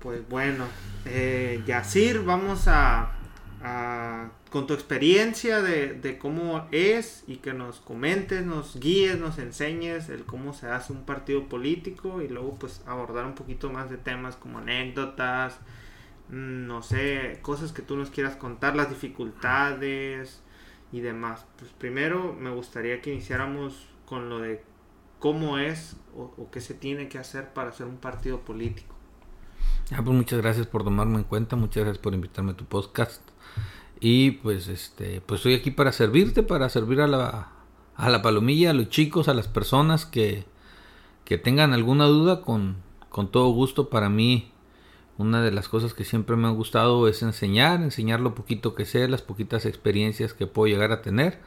pues bueno, eh, Yacir, vamos a, con tu experiencia de, cómo es y que nos comentes, nos guíes, nos enseñes el cómo se hace un partido político y luego pues abordar un poquito más de temas como anécdotas, mm, no sé, cosas que tú nos quieras contar, las dificultades y demás. Pues primero me gustaría que iniciáramos con lo de cómo es o, o qué se tiene que hacer para hacer un partido político. Ah, pues muchas gracias por tomarme en cuenta, muchas gracias por invitarme a tu podcast. Y pues este, pues estoy aquí para servirte, para servir a la, a la palomilla, a los chicos, a las personas que, que tengan alguna duda, con, con todo gusto. Para mí, una de las cosas que siempre me ha gustado es enseñar, enseñar lo poquito que sé, las poquitas experiencias que puedo llegar a tener.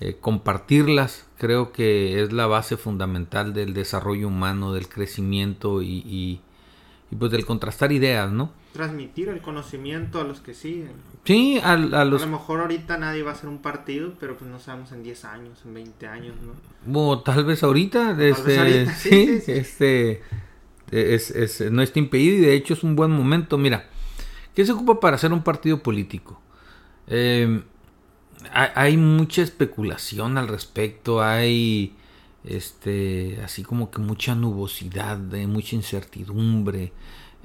Eh, compartirlas creo que es la base fundamental del desarrollo humano, del crecimiento y y pues del contrastar ideas, ¿no? Transmitir el conocimiento a los que siguen. Sí, a, los... A lo mejor ahorita nadie va a hacer un partido, pero pues no sabemos en 10 años, en 20 años, ¿no? O tal vez ahorita, este, sí, este, es, es, no está impedido y de hecho es un buen momento. Mira, ¿qué se ocupa para hacer un partido político? Eh, hay mucha especulación al respecto, hay este, así como que mucha nubosidad, mucha incertidumbre,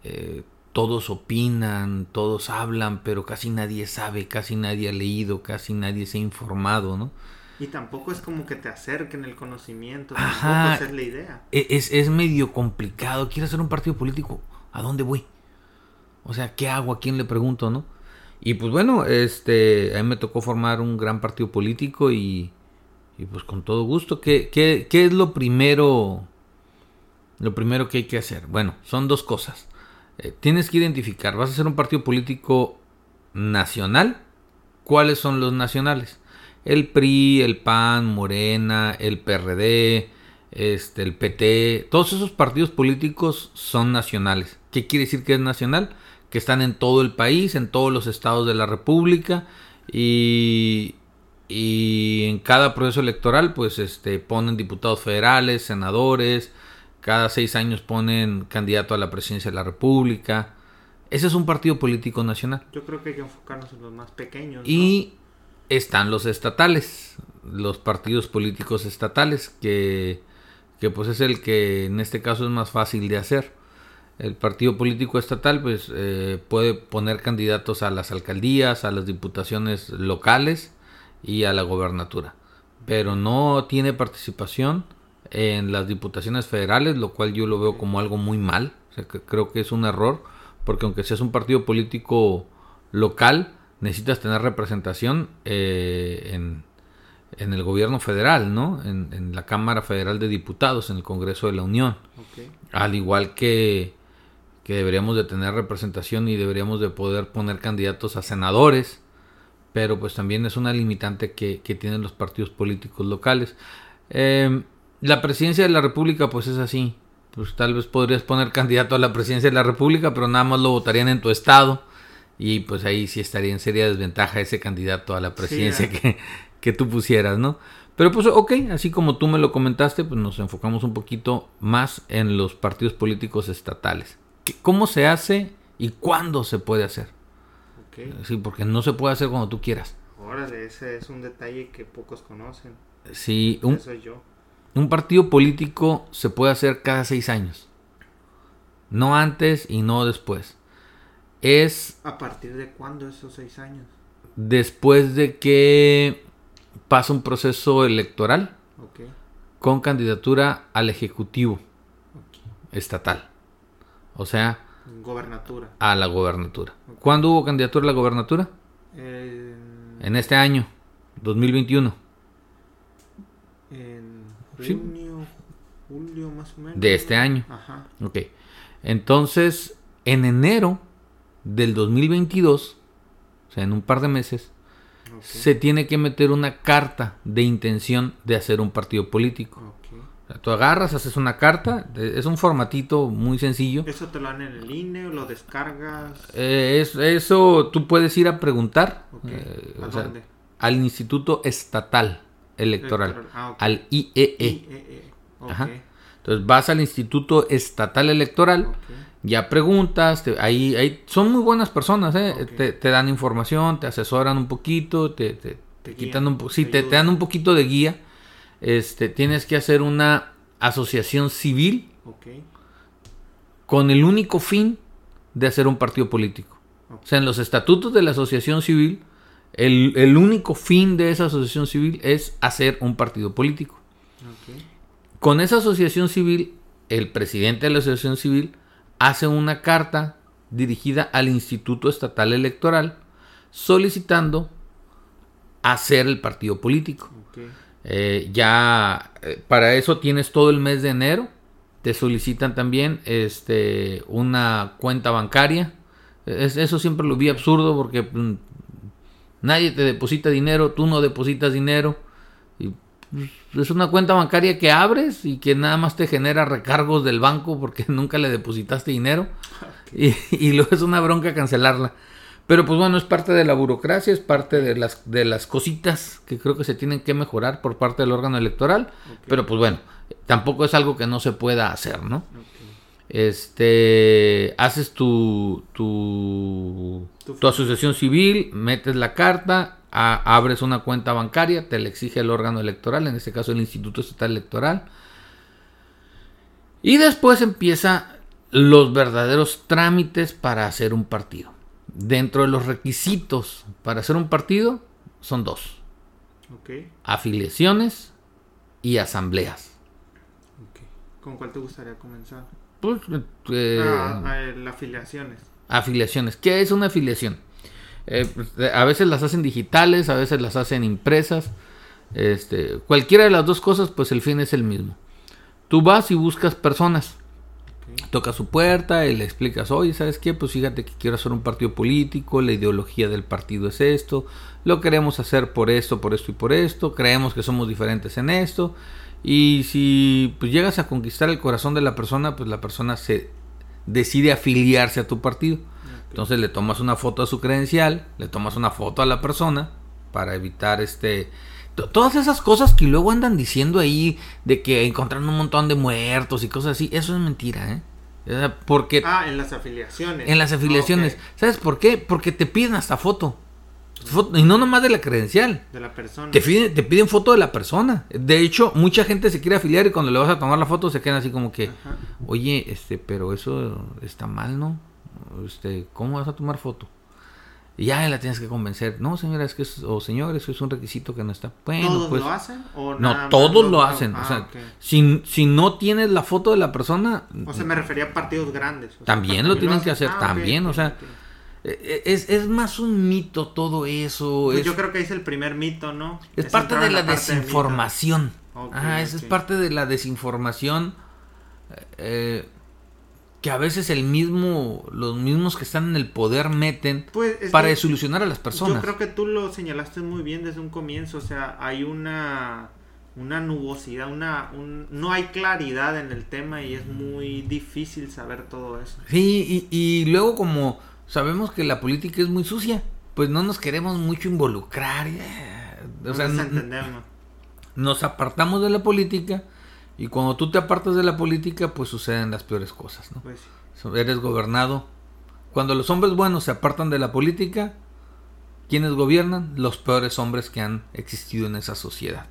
eh, todos opinan, todos hablan, pero casi nadie sabe, casi nadie ha leído, casi nadie se ha informado, ¿no? Y tampoco es como que te acerquen el conocimiento, Ajá, es la idea. E, es, es medio complicado, quiero hacer un partido político, ¿a dónde voy? O sea, ¿qué hago? ¿A quién le pregunto, no? Y pues bueno, este, a mí me tocó formar un gran partido político y y pues con todo gusto, ¿qué, qué, qué es lo primero, lo primero que hay que hacer? Bueno, son dos cosas. Eh, tienes que identificar, vas a hacer un partido político nacional. ¿Cuáles son los nacionales? El PRI, el PAN, Morena, el PRD, este, el PT, todos esos partidos políticos son nacionales. ¿Qué quiere decir que es nacional? Que están en todo el país, en todos los estados de la República y, y en cada proceso electoral pues este ponen diputados federales, senadores, cada seis años ponen candidato a la presidencia de la República. Ese es un partido político nacional. Yo creo que hay que enfocarnos en los más pequeños. Y están los estatales, los partidos políticos estatales, que, que pues es el que en este caso es más fácil de hacer. El partido político estatal pues eh, puede poner candidatos a las alcaldías, a las diputaciones locales y a la gobernatura. Pero no tiene participación en las diputaciones federales, lo cual yo lo veo como algo muy mal. creo que es un error, porque aunque seas un partido político local, necesitas tener representación eh, en, en, el gobierno federal, ¿no? En, la Cámara Federal de Diputados, en el Congreso de la Unión. Al igual que, que deberíamos de tener representación y deberíamos de poder poner candidatos a senadores pero pues también es una limitante que, tienen los partidos políticos locales. Em, la presidencia de la República pues es así, pues tal vez podrías poner candidato a la presidencia de la República, pero nada más lo votarían en tu estado y pues ahí sí estaría en seria desventaja ese candidato a la presidencia que, que tú pusieras, ¿no? Pero pues ok, así como tú me lo comentaste, pues nos enfocamos un poquito más en los partidos políticos estatales. ¿Cómo se hace y cuándo se puede hacer? Sí, porque no se puede hacer cuando tú quieras. Órale, ese es un detalle que pocos conocen. Sí, un, un partido político se puede hacer cada seis años. No antes y no después. Es... ¿A partir de cuándo esos seis años? Después de que pasa un proceso electoral con candidatura al Ejecutivo estatal. O sea, Gobernatura. A la gobernatura. ¿Cuándo hubo candidatura a la gobernatura? En este año, 2021. En junio, julio más o menos. De este año. Ajá. Ok. Entonces, en enero del 2022, o sea, en un par de meses, se tiene que meter una carta de intención de hacer un partido político. Tú agarras, haces una carta, es un formatito muy sencillo. ¿Eso te lo dan en el INE o lo descargas? Eh, eso tú puedes ir a preguntar eh, al Instituto Estatal Electoral, ah, al IEE. E. E e. Entonces vas al Instituto Estatal Electoral, ya preguntas, ahí, ahí son muy buenas personas, ¿eh? te, dan información, te asesoran un poquito, te, te, quitan un sí, te, dan un poquito de guía. Este, tienes que hacer una asociación civil con el único fin de hacer un partido político. O sea, en los estatutos de la asociación civil, el, el, único fin de esa asociación civil es hacer un partido político. Con esa asociación civil, el presidente de la asociación civil hace una carta dirigida al Instituto Estatal Electoral solicitando hacer el partido político. Eh, ya eh, para eso tienes todo el mes de enero. Te solicitan también este, una cuenta bancaria. eso siempre lo vi absurdo porque mm, nadie te deposita dinero, tú no depositas dinero. Y es una cuenta bancaria que abres y que nada más te genera recargos del banco porque nunca le depositaste dinero. Y, luego es una bronca cancelarla. Pero pues bueno, es parte de la burocracia, es parte de las, de las cositas que creo que se tienen que mejorar por parte del órgano electoral. Pero pues bueno, tampoco es algo que no se pueda hacer, ¿no? Este, haces tu, tu, tu asociación civil, metes la carta, abres una cuenta bancaria, te la exige el órgano electoral, en este caso el Instituto Estatal Electoral. Y después empieza los verdaderos trámites para hacer un partido. Dentro de los requisitos para hacer un partido son dos. Afiliaciones y asambleas. ¿Con cuál te gustaría comenzar? Pues, eh, ah, ah afiliaciones. Afiliaciones. ¿Qué es una afiliación? Eh, a veces las hacen digitales, a veces las hacen impresas. Este, cualquiera de las dos cosas, pues el fin es el mismo. Tú vas y buscas personas. Toca su puerta y le explicas, oye, ¿sabes qué? Pues fíjate que quiero hacer un partido político, la ideología del partido es esto, lo queremos hacer por esto, por esto y por esto, creemos que somos diferentes en esto. Y si pues llegas a conquistar el corazón de la persona, pues la persona se decide afiliarse a tu partido. Entonces le tomas una foto a su credencial, le tomas una foto a la persona para evitar este todas esas cosas que luego andan diciendo ahí de que encontraron un montón de muertos y cosas así, eso es mentira, ¿eh? Porque Ah, en las afiliaciones. En las afiliaciones. ¿Sabes por qué? Porque te piden hasta foto. y no nomás de la credencial. De la persona. Te piden, te piden foto de la persona. De hecho, mucha gente se quiere afiliar y cuando le vas a tomar la foto se quedan así como que, oye, este, pero eso está mal, ¿no? este, ¿cómo vas a tomar foto? Y ya la tienes que convencer. No, señora, es que es, o señor, eso es un requisito que no está. Bueno, ¿Todos pues, lo hacen? no, todos lo, hacen. o sea, ah, si, si, no tienes la foto de la persona. O sea, me refería a partidos grandes. también lo tienen que hacer, ah, también, o sea. E, e, es, es, más un mito todo eso. Pues yo creo que es el primer mito, ¿no? Es, parte de la, desinformación. ah, eso es parte de la desinformación. Eh, que a veces el mismo, los mismos que están en el poder meten pues, para solucionar a las personas. Yo creo que tú lo señalaste muy bien desde un comienzo, o sea, hay una una nubosidad, una no hay claridad en el tema y es muy difícil saber todo eso. Sí, y, luego como sabemos que la política es muy sucia, pues no nos queremos mucho involucrar. Eh, o sea, nos, nos apartamos de la política y cuando tú te apartas de la política, pues suceden las peores cosas, ¿no? Pues Eres gobernado. Cuando los hombres buenos se apartan de la política, ¿quiénes gobiernan? Los peores hombres que han existido en esa sociedad.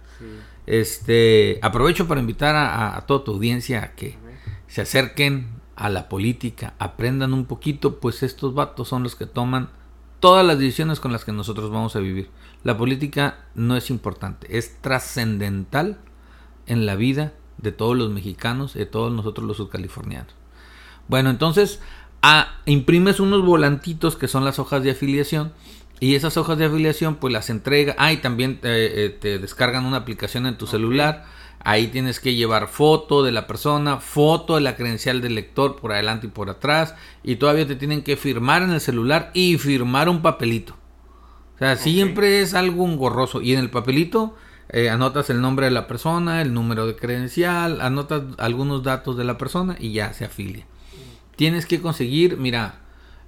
Este, aprovecho para invitar a, toda tu audiencia a que se acerquen a la política, aprendan un poquito, pues estos vatos son los que toman todas las decisiones con las que nosotros vamos a vivir. La política no es importante, es trascendental en la vida de todos los mexicanos, de todos nosotros los subcalifornianos. Bueno, entonces imprimes unos volantitos que son las hojas de afiliación y esas hojas de afiliación pues las entrega, ah y también eh, te descargan una aplicación en tu celular, ahí tienes que llevar foto de la persona, foto de la credencial del lector por adelante y por atrás y todavía te tienen que firmar en el celular y firmar un papelito. O sea, siempre es algo engorroso y en el papelito eh, anotas el nombre de la persona, el número de credencial, anotas algunos datos de la persona y ya se afilia. Tienes que conseguir, mira,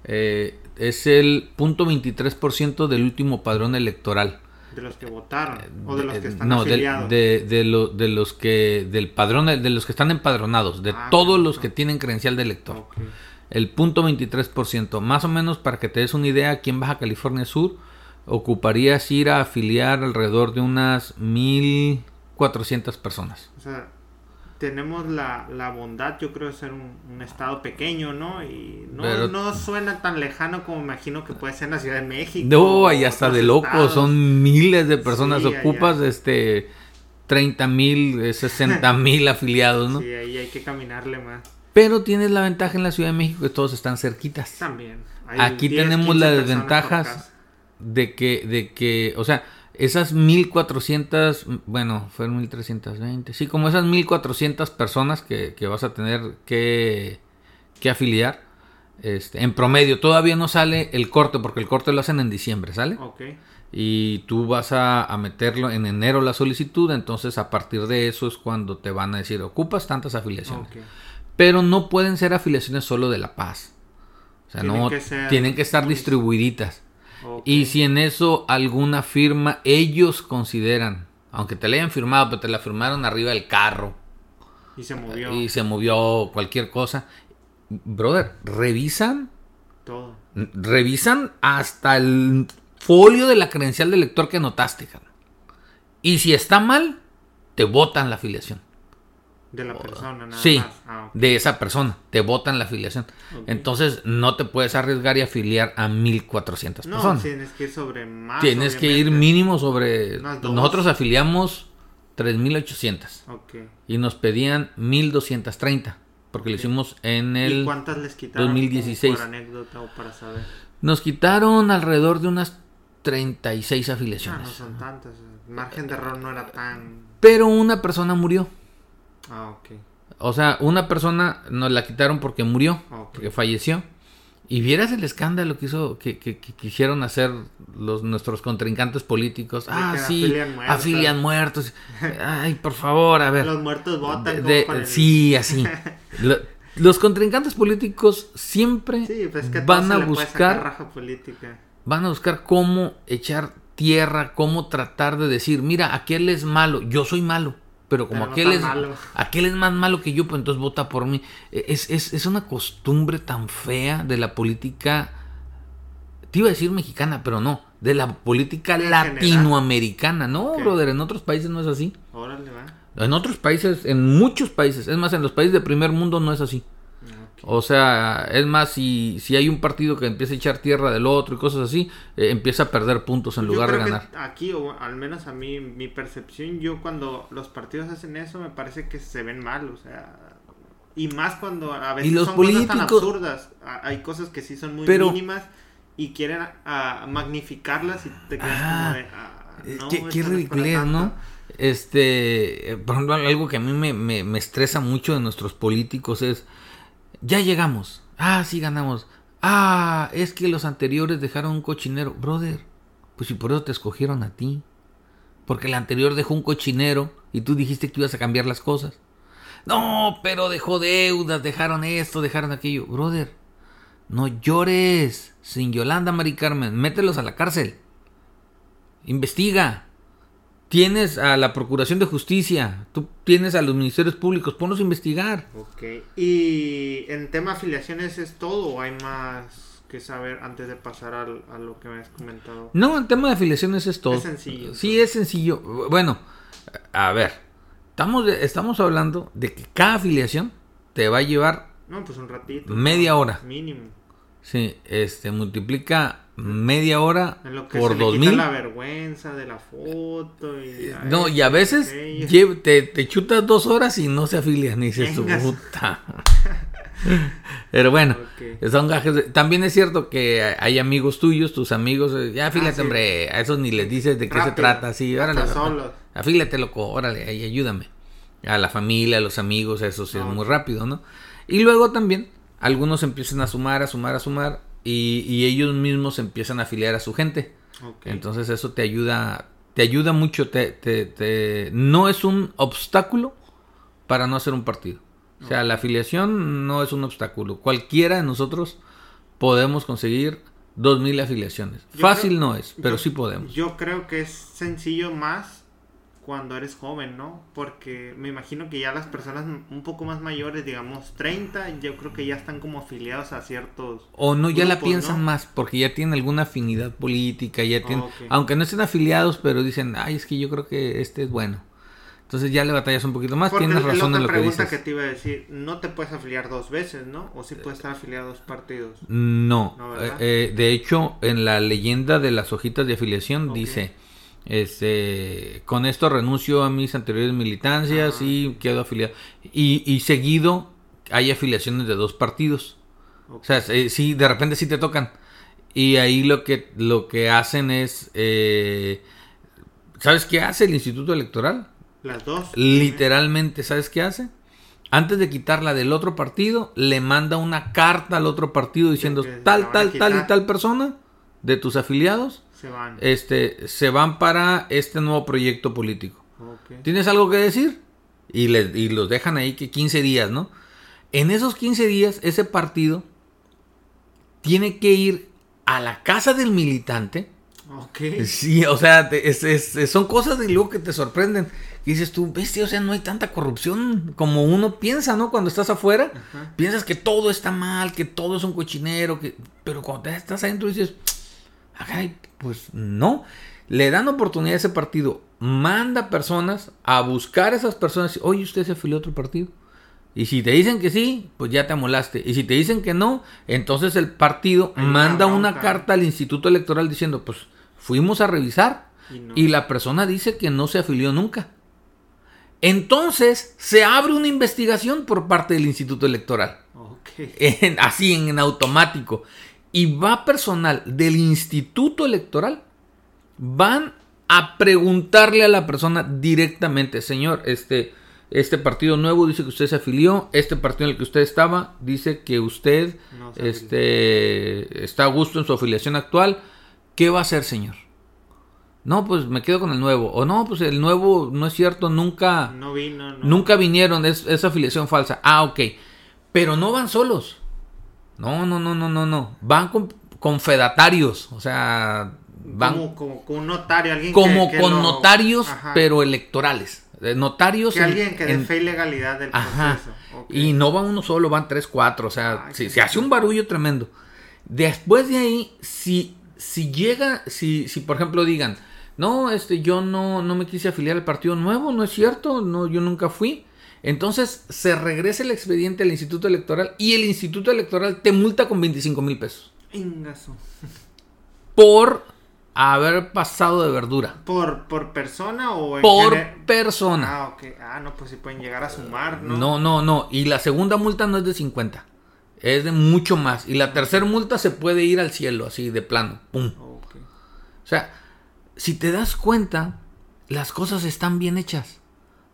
eh, es el punto 23% del último padrón electoral. De los que votaron o de los que están no, afiliados. De, de, de, los que del padrón de los que están empadronados, de ah, todos los que tienen credencial de elector. el punto 23%. Más o menos para que te des una idea, aquí en Baja California Sur ocuparías ir a afiliar alrededor de unas 1.400 personas. O sea, tenemos la, la bondad, yo creo, de ser un, un estado pequeño, ¿no? Y no, Pero- no suena tan lejano como imagino que puede ser en la Ciudad de México. No, ahí hasta de estados. son miles de personas. Sí, allá. Ocupas este 30 mil, 60 mil afiliados, ¿no? Sí, ahí hay que caminarle más. Pero tienes la ventaja en la Ciudad de México que todos están cerquitas. También. Hay Aquí 10, tenemos 15 las desventajas. De que, de que, o sea, esas 1400, bueno, fueron 1320, sí, como esas 1400 personas que, que vas a tener que, que afiliar, este, en promedio, todavía no sale el corte, porque el corte lo hacen en diciembre, ¿sale? Ok. Y tú vas a, a meterlo en enero la solicitud, entonces a partir de eso es cuando te van a decir, ocupas tantas afiliaciones. Pero no pueden ser afiliaciones solo de La Paz. O sea, Tienen no que ser tienen que estar distribuiditas. Y si en eso alguna firma ellos consideran, aunque te la hayan firmado, pero te la firmaron arriba del carro Y se movió y se movió cualquier cosa, brother, revisan, todo. revisan hasta el folio de la credencial del lector que anotaste. Y si está mal, te botan la afiliación. De la persona, nada Sí, más. Ah, ok. de esa persona, te botan la afiliación. Ok. Entonces no te puedes arriesgar y afiliar a 1400 No, personas. tienes que ir sobre más. Tienes que ir obviamente. mínimo sobre... Nosotros afiliamos 3800 Ok. y nos pedían 1230 porque lo hicimos en ¿Y el... cuántas les quitaron? 2016. Por anécdota o para saber. Nos quitaron alrededor de unas 36 Ah, afiliaciones. no son tantas. El margen de error no era tan. Pero una persona murió. Ah, ok. O sea, una persona nos la quitaron porque murió, Ok. porque falleció. Y vieras el escándalo que hizo, que, que- que quisieron hacer los nuestros contrincantes políticos. De ah, sí, afilian muertos. afilian muertos. Ay, por favor, a ver. Los muertos votan. De- de- Sí, así. Lo- los contrincantes políticos siempre Sí, pues es que van a buscar raja política. van a buscar cómo echar tierra, cómo tratar de decir, mira, aquel es malo, yo soy malo, pero como Pero aquel es malo. aquel es más malo que yo, pues entonces vota por mí. Es, es, es una costumbre tan fea de la política, te iba a decir mexicana, pero no, de la política general. latinoamericana. No, brother, en otros países no es así. Órale, va. En otros países, en muchos países, es más, en los países de primer mundo no es así. O sea, es más, si, si hay un partido que empieza a echar tierra del otro y cosas así, eh, empieza a perder puntos en Yo lugar de ganar. Aquí, o al menos a mí, mi percepción, yo cuando los partidos hacen eso, me parece que se ven mal, o sea. Y más cuando a veces Y los son cosas tan políticos- absurdas. A- Hay cosas que sí son muy Pero- mínimas y quieren ah, magnificarlas y te quedas Ah, como de, ah, Eh, no, qué qué ridiculez. ¿no? Este, eh, por ejemplo, algo que a mí me, me- me estresa mucho de nuestros políticos es, ya llegamos, ah, sí ganamos, ah, es que los anteriores dejaron un cochinero, brother, pues si por eso te escogieron a ti, porque el anterior dejó un cochinero y tú dijiste que ibas a cambiar las cosas. No, pero dejó deudas, dejaron esto, dejaron aquello, brother, no llores, sin Yolanda, Mari Carmen, mételos a la cárcel. Investiga. Tienes a la Procuración de Justicia, tú tienes a los ministerios públicos, ponlos a investigar. Ok. Y en tema afiliaciones es todo o hay más que saber antes de pasar al- a lo que me has comentado. No, el tema de afiliaciones es todo. Es sencillo, Sí, es sencillo. Bueno, a ver, estamos, estamos hablando de que cada afiliación te va a llevar, No, pues un ratito. Media hora. Mínimo. sí, este, multiplica media hora En lo que por se le dos quita mil. la vergüenza de la foto. Y, No, y a veces te, te chutas dos horas y no se afilian. Y dices, Vengas. puta. Pero bueno, Ok. son gajes. de- También es cierto que hay amigos tuyos, tus amigos. eh, Ya afílate, Ah, sí. hombre. A esos ni les dices de qué se trata. Sí, órale. Solos. Afílate, loco. Órale, ahí ayúdame. A la familia, a los amigos, eso sí es muy rápido, ¿no? Y luego también, algunos empiezan a sumar, a sumar, a sumar. Y, y ellos mismos empiezan a afiliar a su gente. Entonces eso te ayuda, te ayuda mucho, te, te, te- no es un obstáculo para no hacer un partido. O sea, la afiliación no es un obstáculo. Cualquiera de nosotros podemos conseguir 2.000 afiliaciones. Yo Fácil creo- no es, pero yo- sí podemos. Yo creo que es sencillo más cuando eres joven, ¿no? Porque me imagino que ya las personas un poco más mayores, digamos 30, yo creo que ya están como afiliados a ciertos... O no, ya la piensan más, porque ya tienen alguna afinidad política, ya tienen... Aunque no estén afiliados, pero dicen, ay, es que yo creo que este es bueno. Entonces ya le batallas un poquito más, tienes razón en lo que dices. que te iba a decir, no te puedes afiliar dos veces, ¿no? O sí puedes estar afiliado a dos partidos. No, eh, eh, de hecho, en la leyenda de las hojitas de afiliación dice, este, con esto renuncio a mis anteriores militancias ah. y quedo afiliado. Y, y, seguido hay afiliaciones de dos partidos. O sea, eh, sí, de repente sí te tocan. Y ahí lo que, lo que hacen es... ¿Sabes qué hace el Instituto Electoral? Las dos. Literalmente, ¿sabes qué hace? Antes de quitarla del otro partido, le manda una carta al otro partido diciendo tal, tal, tal y tal persona de tus afiliados se van. Este, se van para este nuevo proyecto político. ¿Tienes algo que decir? Y, y los dejan ahí que 15 días, ¿no? En esos 15 días, ese partido tiene que ir a la casa del militante. Ok. Sí, o sea, son cosas de luego que te sorprenden. Y dices tú, bestia, o sea, no hay tanta corrupción como uno piensa, ¿no? Cuando estás afuera, piensas que todo está mal, que todo es un cochinero, que... pero cuando estás adentro dices, ay, pues no. Le dan oportunidad a ese partido, manda personas a buscar a esas personas, oye, usted se afilió a otro partido. Y si te dicen que sí, pues ya te amolaste. Y si te dicen que no, entonces el partido manda una carta al Instituto Electoral diciendo, pues fuimos a revisar y la persona dice que no se afilió nunca. Entonces se abre una investigación por parte del Instituto Electoral. así en, automático. Y va personal del Instituto Electoral. Van a preguntarle a la persona directamente, señor, este, este partido nuevo dice que usted se afilió, este partido en el que usted estaba dice que usted este, está a gusto en su afiliación actual. ¿Qué va a hacer, señor? No, pues me quedo con el nuevo. O no, pues el nuevo no es cierto, nunca. No vino, Nunca vinieron, es, esa afiliación falsa. Ah, ok. Pero no van solos. No, no, no, no, no, no. Van con, con fedatarios. O sea, van. Como, como con un notario, alguien Como con notarios, pero electorales. Notarios. Que alguien que dé fe y legalidad del proceso. Y no van uno solo, van tres, cuatro. O sea, se hace un barullo tremendo. Después de ahí, si, si llega, si, si por ejemplo digan no, este, yo no, no me quise afiliar al partido nuevo, no es cierto, no, yo nunca fui. Entonces se regresa el expediente al Instituto Electoral y el Instituto Electoral te multa con 25 mil pesos. Ingaso. Por haber pasado de verdura. ¿Por, por persona o en Por persona. Ah, ok. Ah, no, pues si pueden llegar a sumar, ¿no? No, no, no. Y la segunda multa no es de 50. Es de mucho más. Y la tercera multa se puede ir al cielo, así de plano. Pum. O sea, si te das cuenta, las cosas están bien hechas.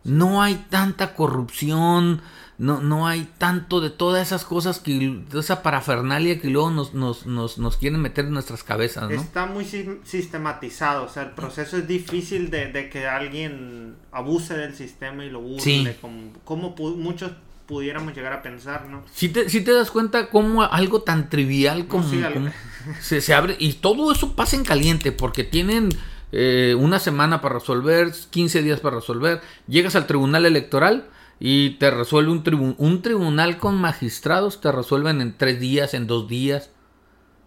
No hay tanta corrupción, no, no hay tanto de todas esas cosas que, esa parafernalia que luego nos, nos, nos, nos quieren meter en nuestras cabezas, ¿no? Está muy sistematizado, o sea, el proceso es difícil de, que alguien abuse del sistema y lo burle, como, como muchos pudiéramos llegar a pensar, ¿no? Si te, si te das cuenta cómo algo tan trivial como, se, se abre, y todo eso pasa en caliente, porque tienen eh, una semana para resolver, 15 días para resolver, llegas al tribunal electoral y te resuelve un, un tribunal con magistrados, te resuelven en tres días, en dos días.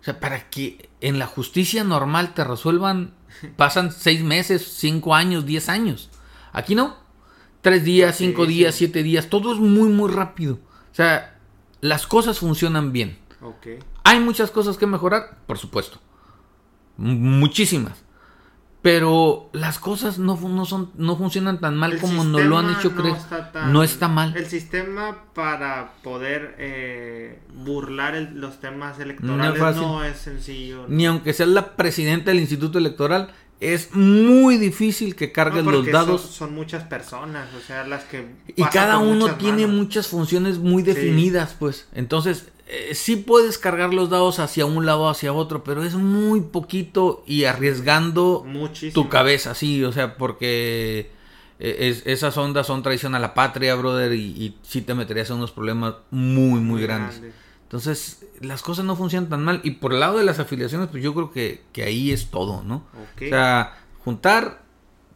O sea, para que en la justicia normal te resuelvan, pasan seis meses, cinco años, diez años. Aquí no. Tres días, cinco días, siete días, todo es muy, muy rápido. O sea, las cosas funcionan bien. Hay muchas cosas que mejorar, por supuesto. muchísimas pero las cosas no, no, son, no funcionan tan mal como nos lo han hecho creer. no está mal. El sistema para poder eh, burlar los temas electorales no es, sencillo. Ni aunque seas la presidenta del Instituto Electoral, es muy difícil que cargues los dados. Son, muchas personas, o sea, las que... Y cada uno tiene muchas funciones muy definidas, pues. Entonces, eh, sí puedes cargar los dados hacia un lado o hacia otro, pero es muy poquito y arriesgando tu cabeza, sí, o sea, porque eh, esas ondas son traición a la patria, brother, y, y sí te meterías en unos problemas muy, muy, grandes. Entonces, las cosas no funcionan tan mal. Y por el lado de las afiliaciones, pues yo creo que, ahí es todo, ¿no? O sea, juntar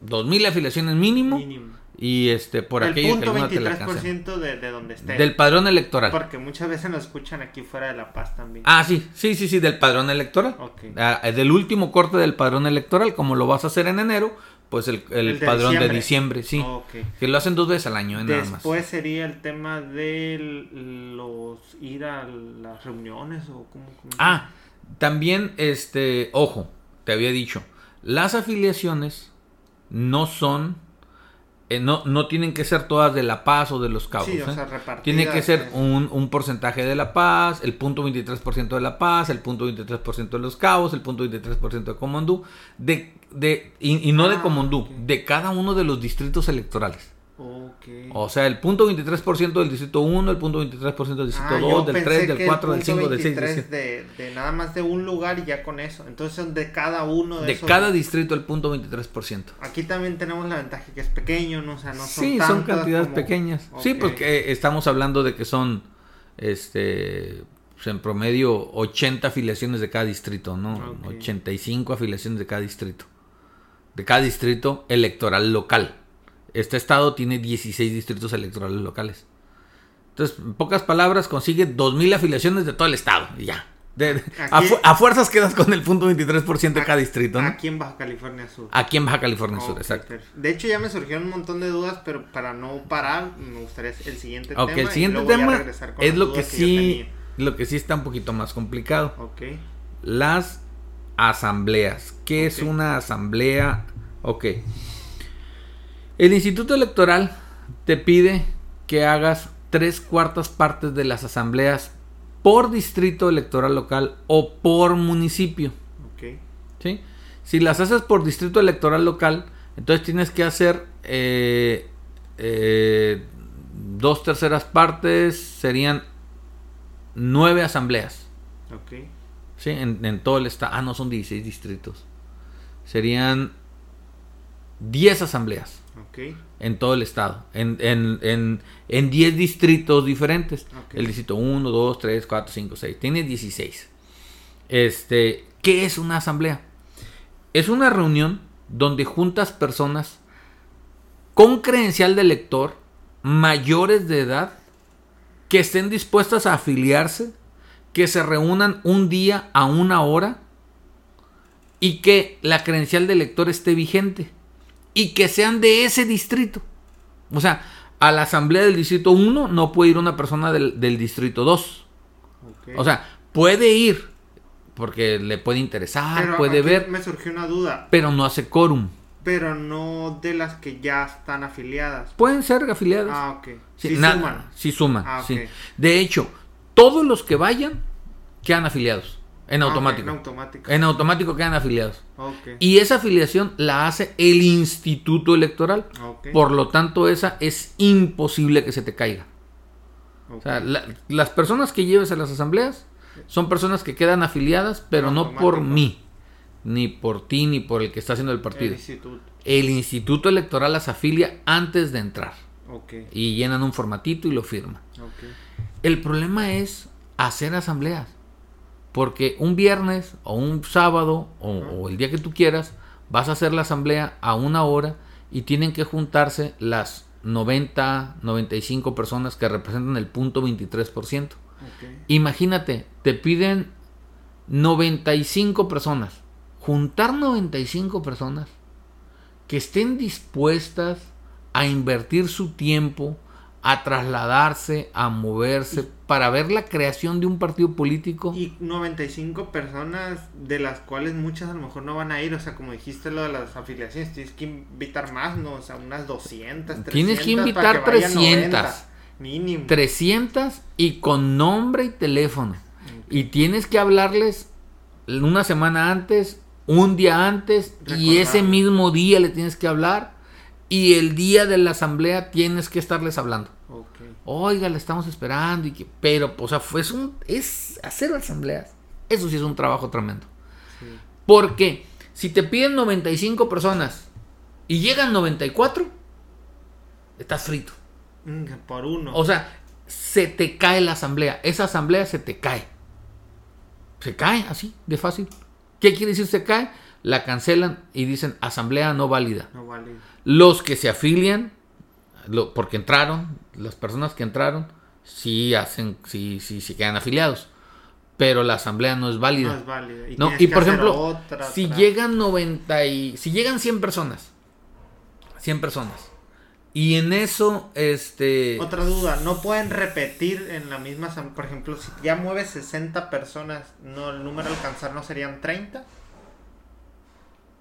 2000 afiliaciones mínimo. Mínimo. Y este, por el aquello que punto alcance. 23% de, de donde esté. Del padrón electoral. Porque muchas veces nos escuchan aquí fuera de La Paz también. Ah, sí, sí, sí, sí, del padrón electoral. Ok. Ah, eh, del último corte del padrón electoral, como lo vas a hacer en enero, pues el, el El de padrón de diciembre. diciembre, sí. Ok. Que lo hacen dos veces al año, eh, nada más. Después sería el tema de los ir a las reuniones o cómo. cómo- Ah, también, este, ojo, te había dicho, las afiliaciones no son, eh, no, no tienen que ser todas de La Paz o de Los Cabos. Sí, o ¿eh? sea. Tiene que ser eh. un, un porcentaje de La Paz, el punto 23% de La Paz, el punto 23% de Los Cabos, el punto 23% de Comondú, de, de, y, y no de Ah, Comondú, de cada uno de los distritos electorales. Ok. O sea, el punto 23% del distrito 1, el punto 23% del distrito Ah, 2, yo del pensé 3, del que 4, el del 5, punto del 6, del 23 7. de, de nada más de un lugar y ya con eso. Entonces son de cada uno de, De esos. cada distrito el punto 23%. Aquí también tenemos la ventaja que es pequeño, ¿no? O sea, no son sí, son cantidades como- pequeñas. Sí, Ok. porque eh, estamos hablando de que son, este, pues, en promedio 80 afiliaciones de cada distrito, ¿no? Ok. 85 afiliaciones de cada distrito. De cada distrito electoral local. Este estado tiene 16 distritos electorales locales. Entonces, en pocas palabras, consigue 2.000 afiliaciones de todo el estado. Y ya. De- de- a, Aquí- fu- a fuerzas quedas con el punto 23% de cada distrito, ¿no? Aquí en Baja California Sur. Aquí en Baja California Sur, exacto. perfecto. De hecho, ya me surgieron un montón de dudas, pero para no parar, me gustaría el siguiente Ok, tema. el siguiente tema es lo que sí, lo que sí está un poquito más complicado. tenía. Ok. Las asambleas. ¿Qué es una asamblea? Ok. El Instituto Electoral te pide que hagas tres cuartas partes de las asambleas por distrito electoral local o por municipio. Ok. ¿sí? Si las haces por distrito electoral local, entonces tienes que hacer eh, eh, dos terceras partes, serían nueve asambleas. Ok. ¿sí? En, en todo el estado. Ah, no, son 16 distritos. Serían 10 asambleas Ok. en todo el estado. En, en, en, en 10 distritos diferentes. Ok. El distrito 1, 2, 3, 4, 5, 6. Tiene 16. Este, ¿Qué es una asamblea? Es una reunión donde juntas personas con credencial de elector mayores de edad que estén dispuestas a afiliarse, que se reúnan un día a una hora y que la credencial de elector esté vigente y que sean de ese distrito. O sea, a la asamblea del distrito 1 no puede ir una persona del, del distrito 2. ok. O sea, puede ir porque le puede interesar, Pero puede aquí ver, Me surgió una duda, pero no hace quórum. pero no de las que ya están afiliadas. Pueden ser afiliados. Ah, ok. Sí, na- suman. sí suman, Ah, sí. De hecho, todos los que vayan quedan afiliados. En Ah. En automático. En automático quedan afiliados. Y esa afiliación la hace el instituto electoral. Por lo tanto, esa es imposible que se te caiga. O sea, la- las personas que lleves a las asambleas son personas que quedan afiliadas, pero no por mí, ni por ti, ni por el que está haciendo el El partido. instituto. El instituto electoral las afilia antes de entrar. Y llenan un formatito y lo firman. El problema es hacer asambleas. Porque un viernes o un sábado o, o el día que tú quieras, vas a hacer la asamblea a una hora y tienen que juntarse las 90, 95 personas que representan el punto 23%. Ok. Imagínate, te piden 95 personas. Juntar 95 personas que estén dispuestas a invertir su tiempo, a trasladarse, a moverse, para ver la creación de un partido político. Y 95 personas, de las cuales muchas a lo mejor no van a ir, o sea, como dijiste lo de las afiliaciones, tienes que invitar más, ¿no? O sea, unas 200, 300. Tienes que para invitar vayan 300. 90, mínimo. 300 y con nombre y teléfono. Y tienes que hablarles una semana antes, un día antes, y ese mismo día le tienes que hablar. Y el día de la asamblea tienes que estarles hablando. Oiga, le estamos esperando. Y que, pero, o sea, fue es un. Es hacer asambleas. Eso sí es un trabajo tremendo. Sí. Porque si te piden 95 personas y llegan 94, estás frito. Mm, Por uno. O sea, se te cae la asamblea. Esa asamblea se te cae. Se cae así, de fácil. ¿Qué quiere decir se cae? la cancelan y dicen asamblea no válida. No vale. Los que se afilian, lo- porque entraron, las personas que entraron, sí hacen, sí, sí, sí quedan afiliados. Pero la asamblea no es válida. No es válida. No, y por ejemplo, otra, si otra. llegan 90 y si llegan 100 personas, 100 personas. Y en eso este Otra duda, no pueden repetir en la misma asam- Por ejemplo, si ya mueves 60 personas, no el número a alcanzar no serían 30.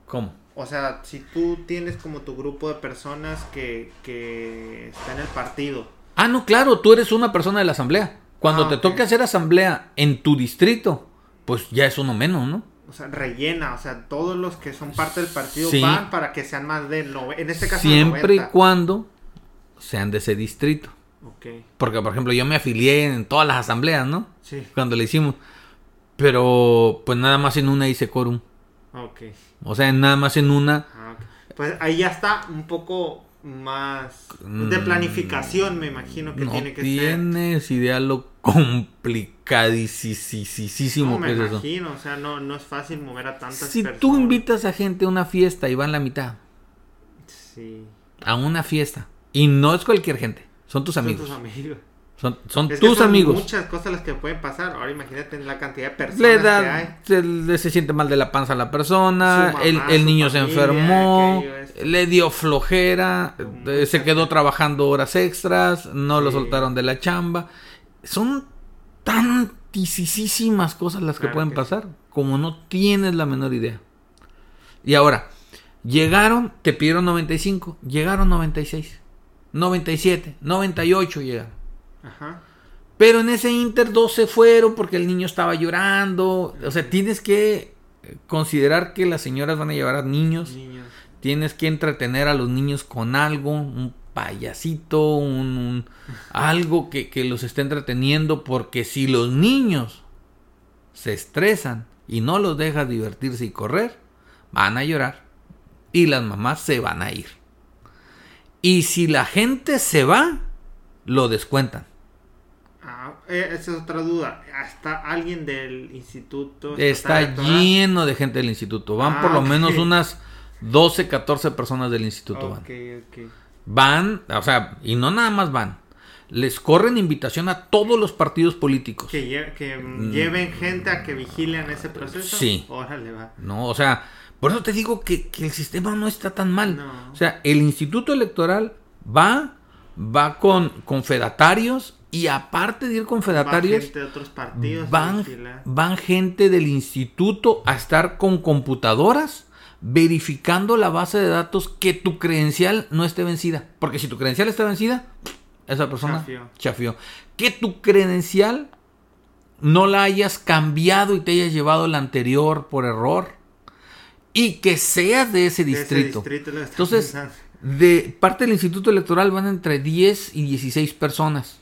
¿Cómo? O sea, si tú tienes como tu grupo de personas que, que está en el partido. Ah, no, claro, tú eres una persona de la asamblea. Cuando Ah, te ok. toque hacer asamblea en tu distrito, pues ya es uno menos, ¿no? O sea, rellena, o sea, todos los que son parte del partido Sí. van para que sean más de nove- en este caso Siempre y 90. cuando sean de ese distrito. Ok, Porque, por ejemplo, yo me afilié en todas las asambleas, ¿no? sí, Cuando le hicimos. Pero, pues nada más en una hice quórum. Ok. O sea, nada más en una. Ah, ok. Pues ahí ya está un poco más de Mm, planificación, me imagino que no tiene que ser. tienes idea lo complicadísimo No, me que es eso. imagino, o sea, no, no es fácil mover a tantas Si personas. tú invitas a gente a una fiesta y van la mitad, Sí. a una fiesta, y no es cualquier gente, son tus Son amigos. tus amigos. Son, son Es que tus son amigos. muchas cosas las que pueden pasar. Ahora imagínate la cantidad de personas Le que da, hay. se, le- se siente mal de la panza a la persona, mamá, el, niño se enfermó, le dio flojera, Mucha eh, se quedó trabajando horas extras, no lo soltaron de la chamba. Son tantísimas cosas las que Claro pueden que pasar, como no tienes la menor idea. Y ahora, llegaron, te pidieron 95, llegaron 96, 97, 98 llegaron. Ajá. Pero en ese Inter dos se fueron porque el niño estaba llorando. O sea, tienes que considerar que las señoras van a llevar a niños. Niños. Tienes que entretener a los niños con algo, un payasito, un, un- algo que, que los esté entreteniendo. Porque si los niños se estresan y no los dejas divertirse y correr, van a llorar. Y las mamás se van a ir. Y si la gente se va, lo descuentan. Ah, eh, esa es otra duda. ¿Está alguien del instituto? Está electoral? lleno de gente del instituto. Van Ah, por lo ok. menos unas 12, 14 personas del instituto. Van. van, o sea, y no nada más van. Les corren invitación a todos los partidos políticos. Que, lle- que lleven gente a que vigilen ese proceso. Sí. Órale, va. No, o sea, por eso te digo que, que el sistema no está tan mal. No. O sea, el instituto electoral va, va con, con fedatarios y aparte de ir con Va fedatarios, gente de otros partidos. a van, van gente del instituto a estar con computadoras verificando la base de datos que tu credencial no esté vencida. Porque si tu credencial está vencida, esa persona Chafió. Que tu credencial no la hayas cambiado y te hayas llevado la anterior por error. Y que seas de ese De ese distrito. Entonces, pensando. de parte del Instituto Electoral van entre 10 y 16 personas.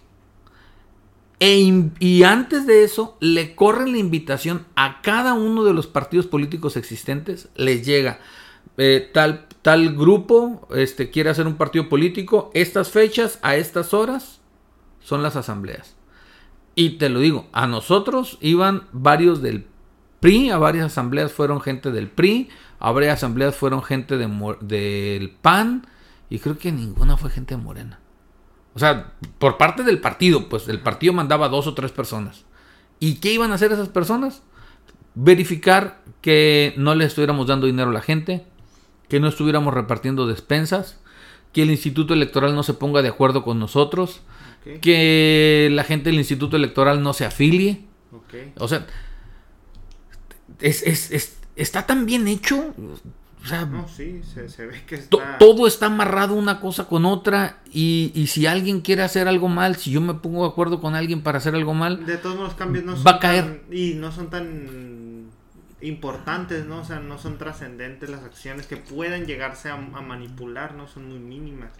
E y antes de eso, le corren la invitación a cada uno de los partidos políticos existentes. Les llega eh, tal, tal grupo, este, quiere hacer un partido político. Estas fechas, a estas horas, son las asambleas. Y te lo digo, a nosotros iban varios del PRI, a varias asambleas fueron gente del PRI, a varias asambleas fueron gente del PAN, y creo que ninguna fue gente Morena. O sea, por parte del partido, pues el partido mandaba dos o tres personas. ¿Y qué iban a hacer esas personas? Verificar que no le estuviéramos dando dinero a la gente, que no estuviéramos repartiendo despensas, que el Instituto Electoral no se ponga de acuerdo con nosotros, que la gente del Instituto Electoral no se afilie. O sea, es, es- es- está tan bien hecho. O sea, No, sí, se, se ve que to- está... todo está amarrado una cosa con otra. Y, y si alguien quiere hacer algo mal, si yo me pongo de acuerdo con alguien para hacer algo mal, De todos los cambios no Va son a caer. tan- y no son tan importantes, ¿no? O sea, no son trascendentes las acciones que puedan llegarse a, a manipular, ¿no? Son muy mínimas.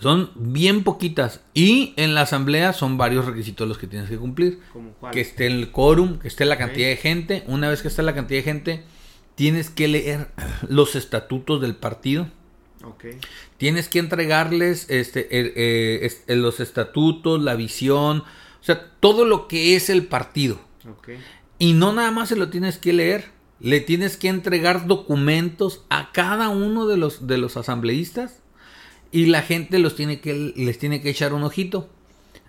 son bien poquitas. Y en la asamblea son varios requisitos los que tienes que cumplir. Como. Que esté el quórum, que esté la cantidad de gente. Una vez que esté la cantidad de gente, tienes que leer los estatutos del partido. Ok. Tienes que entregarles este, el- eh, eh, los estatutos, la visión, o sea, todo lo que es el partido. Ok. Y no nada más se lo tienes que leer, le tienes que entregar documentos a cada uno de los, de los asambleístas y la gente los tiene que, les tiene que echar un ojito.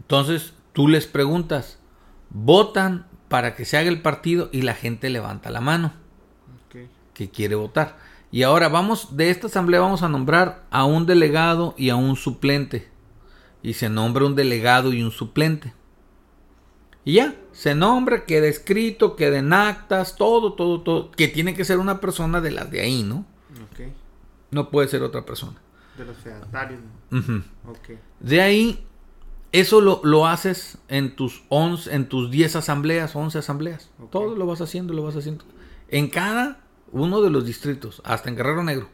Entonces tú les preguntas, votan para que se haga el partido y la gente levanta la mano que quiere votar. Y ahora vamos, de esta asamblea vamos a nombrar a un delegado y a un suplente. Y se nombra un delegado y un suplente. Y ya, se nombra, queda escrito, queda en actas, todo, todo, todo. Que tiene que ser una persona de las de ahí, ¿no? No puede ser otra persona. De los fedatarios. De ahí, eso lo, haces en tus 11, en tus 10 asambleas, 11 asambleas. Todo lo vas haciendo, lo vas haciendo. En cada uno de los distritos, hasta en Guerrero Negro.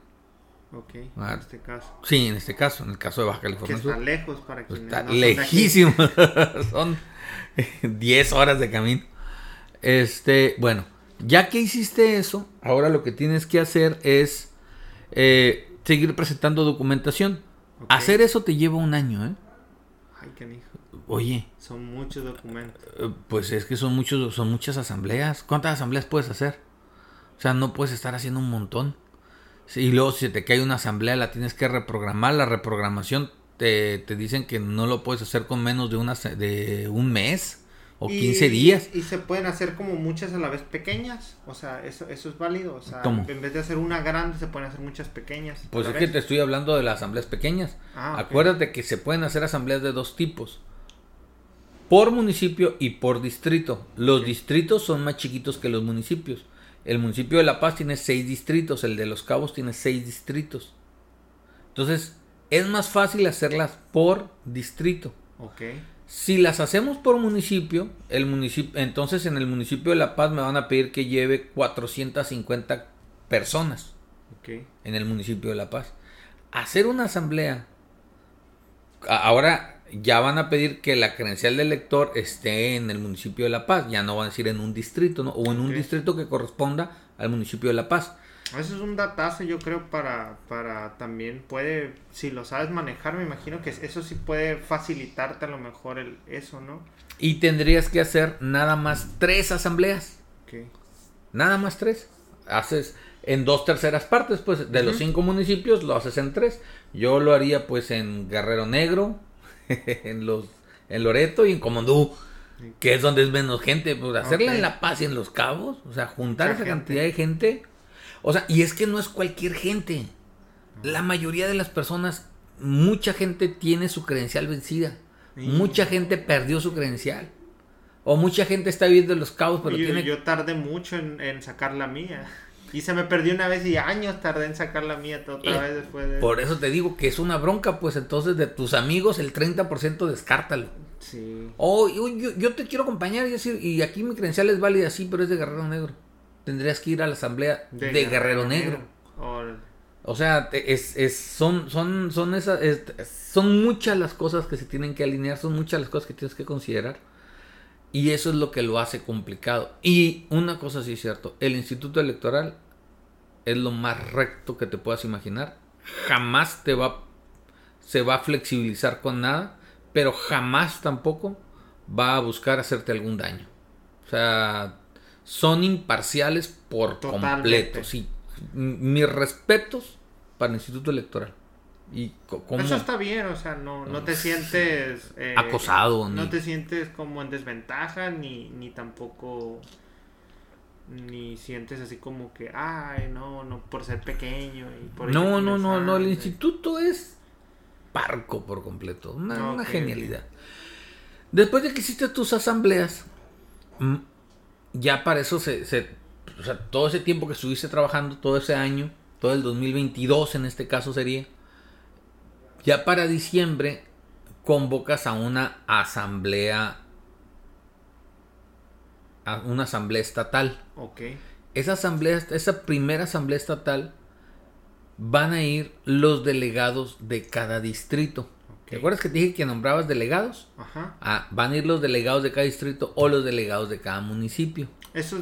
Ok, ah, en este caso. Sí, en este caso, en el caso de Baja California. Que está lejos para quienes Está lejísimo. son 10 horas de camino. Este, bueno, ya que hiciste eso, ahora lo que tienes que hacer es eh, seguir presentando documentación. Hacer eso te lleva un año, ¿eh? Ay, qué. Oye. Son muchos documentos. Eh, pues es que son muchos, son muchas asambleas. ¿Cuántas asambleas puedes hacer? O sea, no puedes estar haciendo un montón. y luego si te cae una asamblea la tienes que reprogramar. La reprogramación te, dicen que no lo puedes hacer con menos de, una, de un mes o 15 días. Y se pueden hacer como muchas a la vez pequeñas. O sea, eso, eso es válido. O sea, en vez de hacer una grande, se pueden hacer muchas pequeñas. Pues es que te estoy hablando de las asambleas pequeñas. Ah, Acuérdate que se pueden hacer asambleas de dos tipos. Por municipio y por distrito. Los distritos son más chiquitos que los municipios. El municipio de La Paz tiene seis distritos, el de Los Cabos tiene seis distritos. Entonces, es más fácil hacerlas por distrito. Ok. Si las hacemos por municipio, el municipio, entonces en el municipio de La Paz me van a pedir que lleve 450 personas. Okay. En el municipio de La Paz. Hacer una asamblea. Ahora ya van a pedir que la credencial del elector esté en el municipio de La Paz. Ya no van a decir en un distrito, ¿no? O en un distrito que corresponda al municipio de La Paz. Eso es un datazo, yo creo, para, para también puede, si lo sabes manejar, me imagino que eso sí puede facilitarte a lo mejor el, eso, ¿no? Y tendrías que hacer nada más tres asambleas. Nada más tres. Haces en dos terceras partes, pues, de los cinco municipios lo haces en tres. Yo lo haría, pues, en Guerrero Negro, en los, en Loreto y en Comondú que es donde es menos gente, pues hacerla en La Paz y en Los Cabos, o sea, juntar esa cantidad de gente, o sea, y es que no es cualquier gente. La mayoría de las personas, mucha gente tiene su credencial vencida. Mucha gente perdió su credencial. O mucha gente está viviendo en los cabos, pero yo, tiene... Yo tardé mucho en, sacar la mía. Y se me perdió una vez y años tardé en sacar la mía otra eh, vez después de... Por eso te digo que es una bronca, pues entonces de tus amigos el 30% descártalo. Sí. O yo, yo, te quiero acompañar y decir, y aquí mi credencial es válida, sí, pero es de Guerrero Negro tendrías que ir a la asamblea de, Guerrero, Negro. O sea, es, es, son, son, son, esas, son muchas las cosas que se tienen que alinear, son muchas las cosas que tienes que considerar. Y eso es lo que lo hace complicado. Y una cosa sí es cierto, el instituto electoral es lo más recto que te puedas imaginar. Jamás te va, se va a flexibilizar con nada, pero jamás tampoco va a buscar hacerte algún daño. O sea, son imparciales por completo. Sí. Mis respetos para el Instituto Electoral. Y Eso está bien, o sea, no, no te sientes... Eh, acosado. No te sientes como en desventaja, ni, ni tampoco... Ni sientes así como que, ay, no, no, por ser pequeño. Y por no, no, no, no, el instituto es parco por completo. Una, genialidad. Después de que hiciste tus asambleas, ya para eso se, o sea, todo ese tiempo que estuviste trabajando, todo ese año, todo el 2022 en este caso sería, ya para diciembre convocas a una asamblea, a una asamblea estatal. Ok. Esa asamblea, esa primera asamblea estatal, van a ir los delegados de cada distrito. ¿Te acuerdas que te dije que nombrabas delegados? Ajá. Ah, van a ir los delegados de cada distrito o los delegados de cada municipio. Esos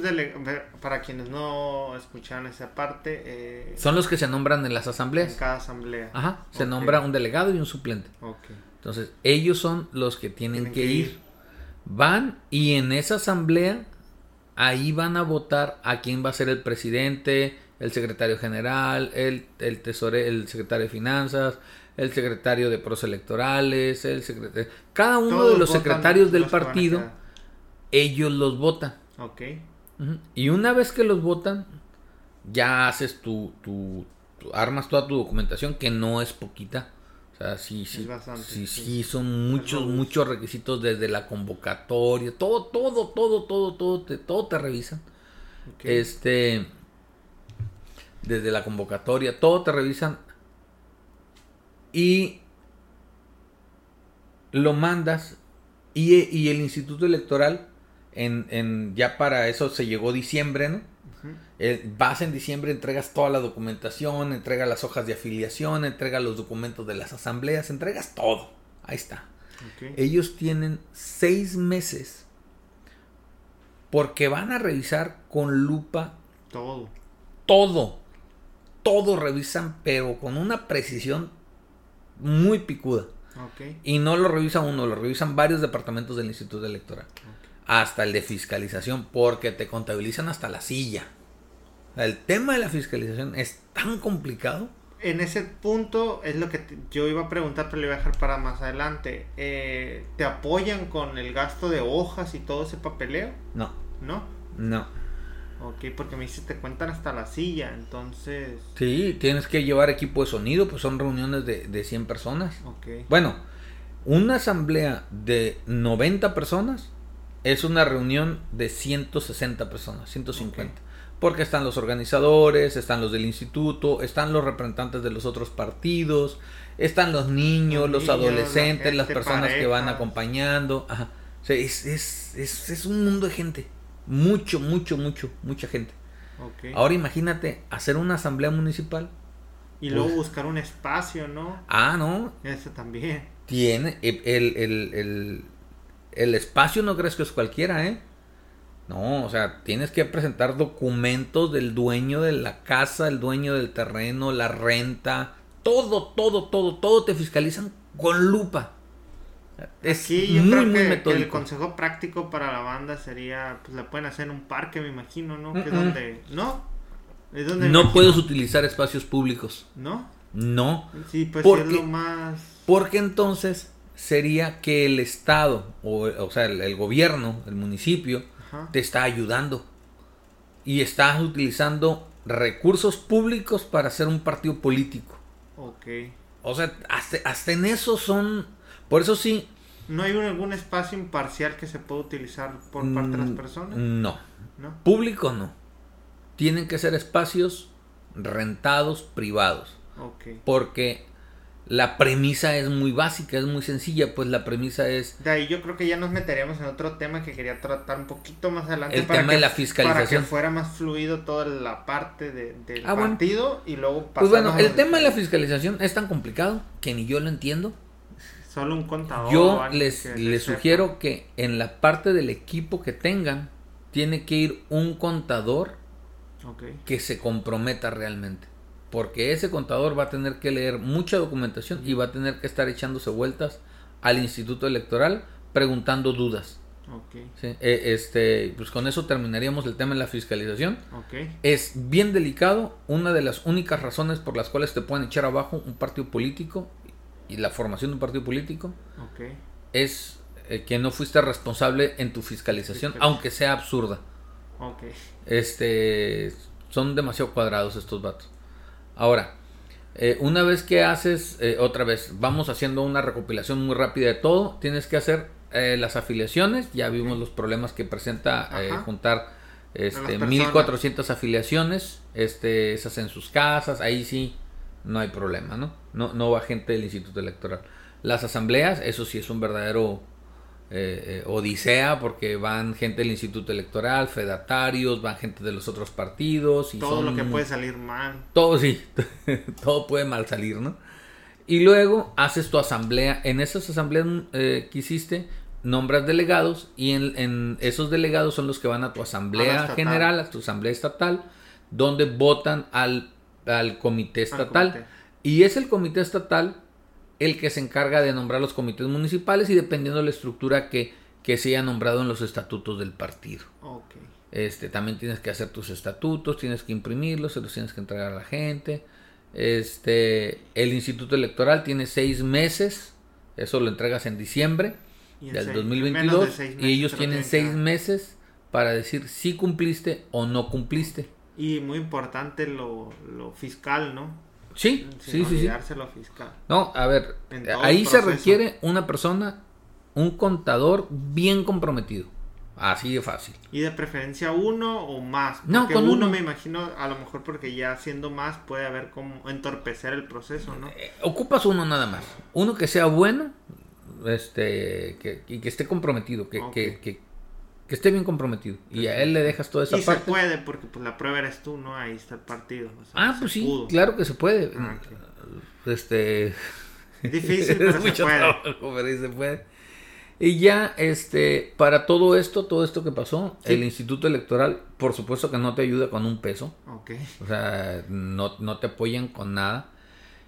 para quienes no escucharon esa parte. Eh, Son los que se nombran en las asambleas. En cada asamblea. Ajá. Se nombra un delegado y un suplente. Ok. Entonces, ellos son los que tienen, que, ir. Van y en esa asamblea ahí van a votar a quién va a ser el presidente, el secretario general, el, el tesorero, el secretario de finanzas, el secretario de pros electorales, el secretario... Cada uno Todos de los secretarios del los partido, ellos los votan. Ok. Y una vez que los votan, ya haces tu, tu, tu- armas toda tu documentación, que no es poquita. O sea, sí, sí, bastante, sí, sí. sí, son muchos, muchos requisitos desde la convocatoria, todo, todo, todo, todo, todo, te, todo te revisan. ok. Este, desde la convocatoria, todo te revisan y lo mandas y, y el Instituto Electoral, en, en- ya para eso se llegó diciembre, ¿no? Eh, vas en diciembre, entregas toda la documentación, entregas las hojas de afiliación, entregas los documentos de las asambleas, entregas todo. Ahí está. Ellos tienen seis meses porque van a revisar con lupa Todo. todo. Todo revisan, pero con una precisión muy picuda. Y no lo revisa uno, lo revisan varios departamentos del Instituto Electoral. Hasta el de fiscalización, porque te contabilizan hasta la silla. El tema de la fiscalización es tan complicado. En ese punto es lo que te- yo iba a preguntar, pero lo iba a dejar para más adelante. Eh, ¿Te apoyan con el gasto de hojas y todo ese papeleo? No, ¿No? no. Ok, porque me dices te cuentan hasta la silla, entonces... Sí, tienes que llevar equipo de sonido, pues son reuniones de, de 100 personas. Ok. Bueno, una asamblea de 90 personas es una reunión de 160 personas, 150. Ok. Porque están los organizadores, están los del instituto, están los representantes de los otros partidos, están los niños, Los los, niños, la adolescentes, las personas que van acompañando. Ajá. O sea, es, es, es, es un mundo de gente. Mucho, mucho, mucho, mucha gente. Ahora imagínate hacer una asamblea municipal. y luego Uf. buscar un espacio, ¿no? Ah, no, Eso también. Tiene el, el, el, el- el espacio no crees que es cualquiera, ¿eh? No, o sea, tienes que presentar documentos del dueño de la casa, el dueño del terreno, la renta, todo, todo, todo, todo te fiscalizan con lupa. Es Aquí yo muy, creo muy que- que, el metódico. consejo práctico para la banda sería, pues la pueden hacer en un parque, me imagino, ¿no? Que es donde... ¿No? Es donde No puedes utilizar espacios públicos. ¿No? No. Sí, pues Porque- es lo más... Porque entonces sería que el Estado, o, o sea, el, el gobierno, el municipio, Ajá. te está ayudando. Y estás utilizando recursos públicos para hacer un partido político. Ok. O sea, hasta, hasta en eso son... Por eso sí... ¿No hay un- algún espacio imparcial que se pueda utilizar por parte de las mm, personas? No. ¿No? Público no. Tienen que ser espacios rentados, privados. Ok. Porque la premisa es muy básica, es muy sencilla. Pues la premisa es... De ahí yo creo que ya nos meteríamos en otro tema que quería tratar un poquito más adelante. El tema de la fiscalización. Para que fuera más fluido toda la parte de- del Ah, bueno. partido y luego Pues bueno, el tema de que- la fiscalización es tan complicado que ni yo lo entiendo. Solo un contador. Yo les, que les sepa. sugiero que en la parte del equipo que tengan, tiene que ir un contador que se comprometa realmente. Porque ese contador va a tener que leer mucha documentación y va a tener que estar echándose vueltas al Instituto Electoral preguntando dudas. Ok. ¿sí? Eh, este, pues con eso terminaríamos el tema de la fiscalización. Ok. Es bien delicado, una de las únicas razones por las cuales te pueden echar abajo un partido político y la formación de un partido político Ok. es eh, que no fuiste responsable en tu fiscalización, Fiscalización. aunque sea absurda. Ok. Este, son demasiado cuadrados estos vatos. Ahora, eh, una vez que haces, eh, otra vez, vamos haciendo una recopilación muy rápida de todo, tienes que hacer eh, las afiliaciones, ya vimos los problemas que presenta eh, juntar este, personas. 1400 afiliaciones, este, esas en sus casas, ahí sí no hay problema, ¿no? No, no va gente del Instituto Electoral. Las asambleas, eso sí es un verdadero eh, eh, odisea porque van gente del Instituto Electoral, fedatarios, van gente de los otros partidos y Todo son lo que puede salir mal. todo sí, todo puede mal salir, ¿no? Y luego haces tu asamblea. En esas asambleas eh, que hiciste, nombras delegados y en, en esos delegados son los que van a tu asamblea general, a tu asamblea estatal, donde votan al, al comité estatal. comité. Y es el comité estatal el que se encarga de nombrar los comités municipales y dependiendo de la estructura que, que se haya nombrado en los estatutos del partido. Ok. Este, también tienes que hacer tus estatutos, tienes que imprimirlos, se los tienes que entregar a la gente. Este, el Instituto Electoral tiene seis meses, eso lo entregas en diciembre en del seis- 2022 menos de y ellos tienen seis meses para decir si cumpliste o no cumpliste. Y muy importante lo, lo fiscal, ¿no? Sí, sí, sí, sí. olvidarse lo fiscal. No, a ver, todo ahí se requiere una persona, un contador bien comprometido. Así de fácil. Y de preferencia uno o más. No, Porque con uno, uno. me imagino, a lo mejor porque ya siendo más puede haber como entorpecer el proceso, ¿no? Eh, ocupas uno nada más. Uno que sea bueno este que, y que esté comprometido, que, que, que, que esté bien comprometido. Y a él le dejas toda esa Y se parte. puede porque pues la prueba eres tú, ¿no? Ahí está el partido. o sea, Ah, se pues sí, pudo. claro que se puede. Ah, Este. Es difícil, es pero se mucho puede. trabajo, pero sí se puede. Y ya, este, para todo esto, todo esto que pasó, Sí. el Instituto Electoral, por supuesto que no te ayuda con un peso. Ok. O sea, no, no te apoyan con nada.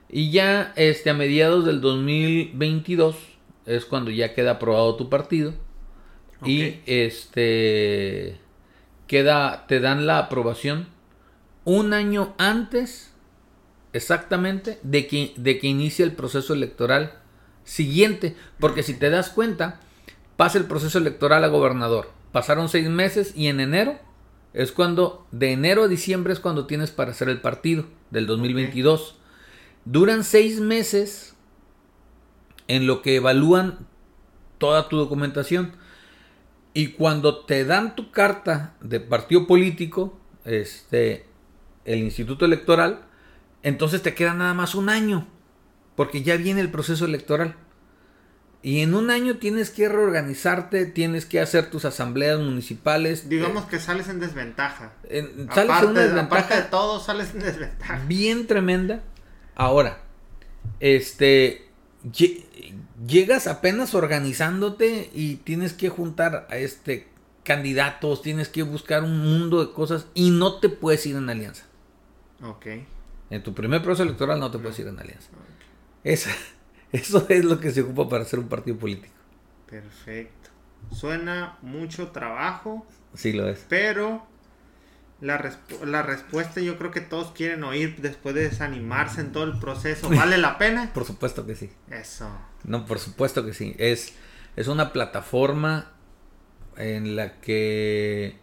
Y ya este, a mediados del 2022 es cuando ya queda aprobado tu partido. Y este queda, te dan la aprobación un año antes exactamente de que, de que inicie el proceso electoral siguiente. Porque si te das cuenta, pasa el proceso electoral a gobernador. Pasaron seis meses y en enero es cuando, de enero a diciembre es cuando tienes para hacer el partido del 2022. Duran seis meses en lo que evalúan toda tu documentación. Y cuando te dan tu carta de partido político, este, el Instituto Electoral, entonces te queda nada más un año, porque ya viene el proceso electoral. Y en un año tienes que reorganizarte, tienes que hacer tus asambleas municipales. Digamos que sales en desventaja. Eh, en- sales aparte, en una desventaja aparte de todo, sales en desventaja. bien tremenda. Ahora, este, llegas apenas organizándote y tienes que juntar a este candidatos, tienes que buscar un mundo de cosas y no te puedes ir en alianza. Ok. En tu primer proceso electoral no te puedes ir en alianza. Esa- eso es lo que se ocupa para hacer un partido político. Perfecto. Suena mucho trabajo, Sí lo es. pero la, respu- la respuesta yo creo que todos quieren oír después de desanimarse en todo el proceso. ¿Vale la pena? Por supuesto que sí. Eso. No, por supuesto que sí. Es, es una plataforma en la que...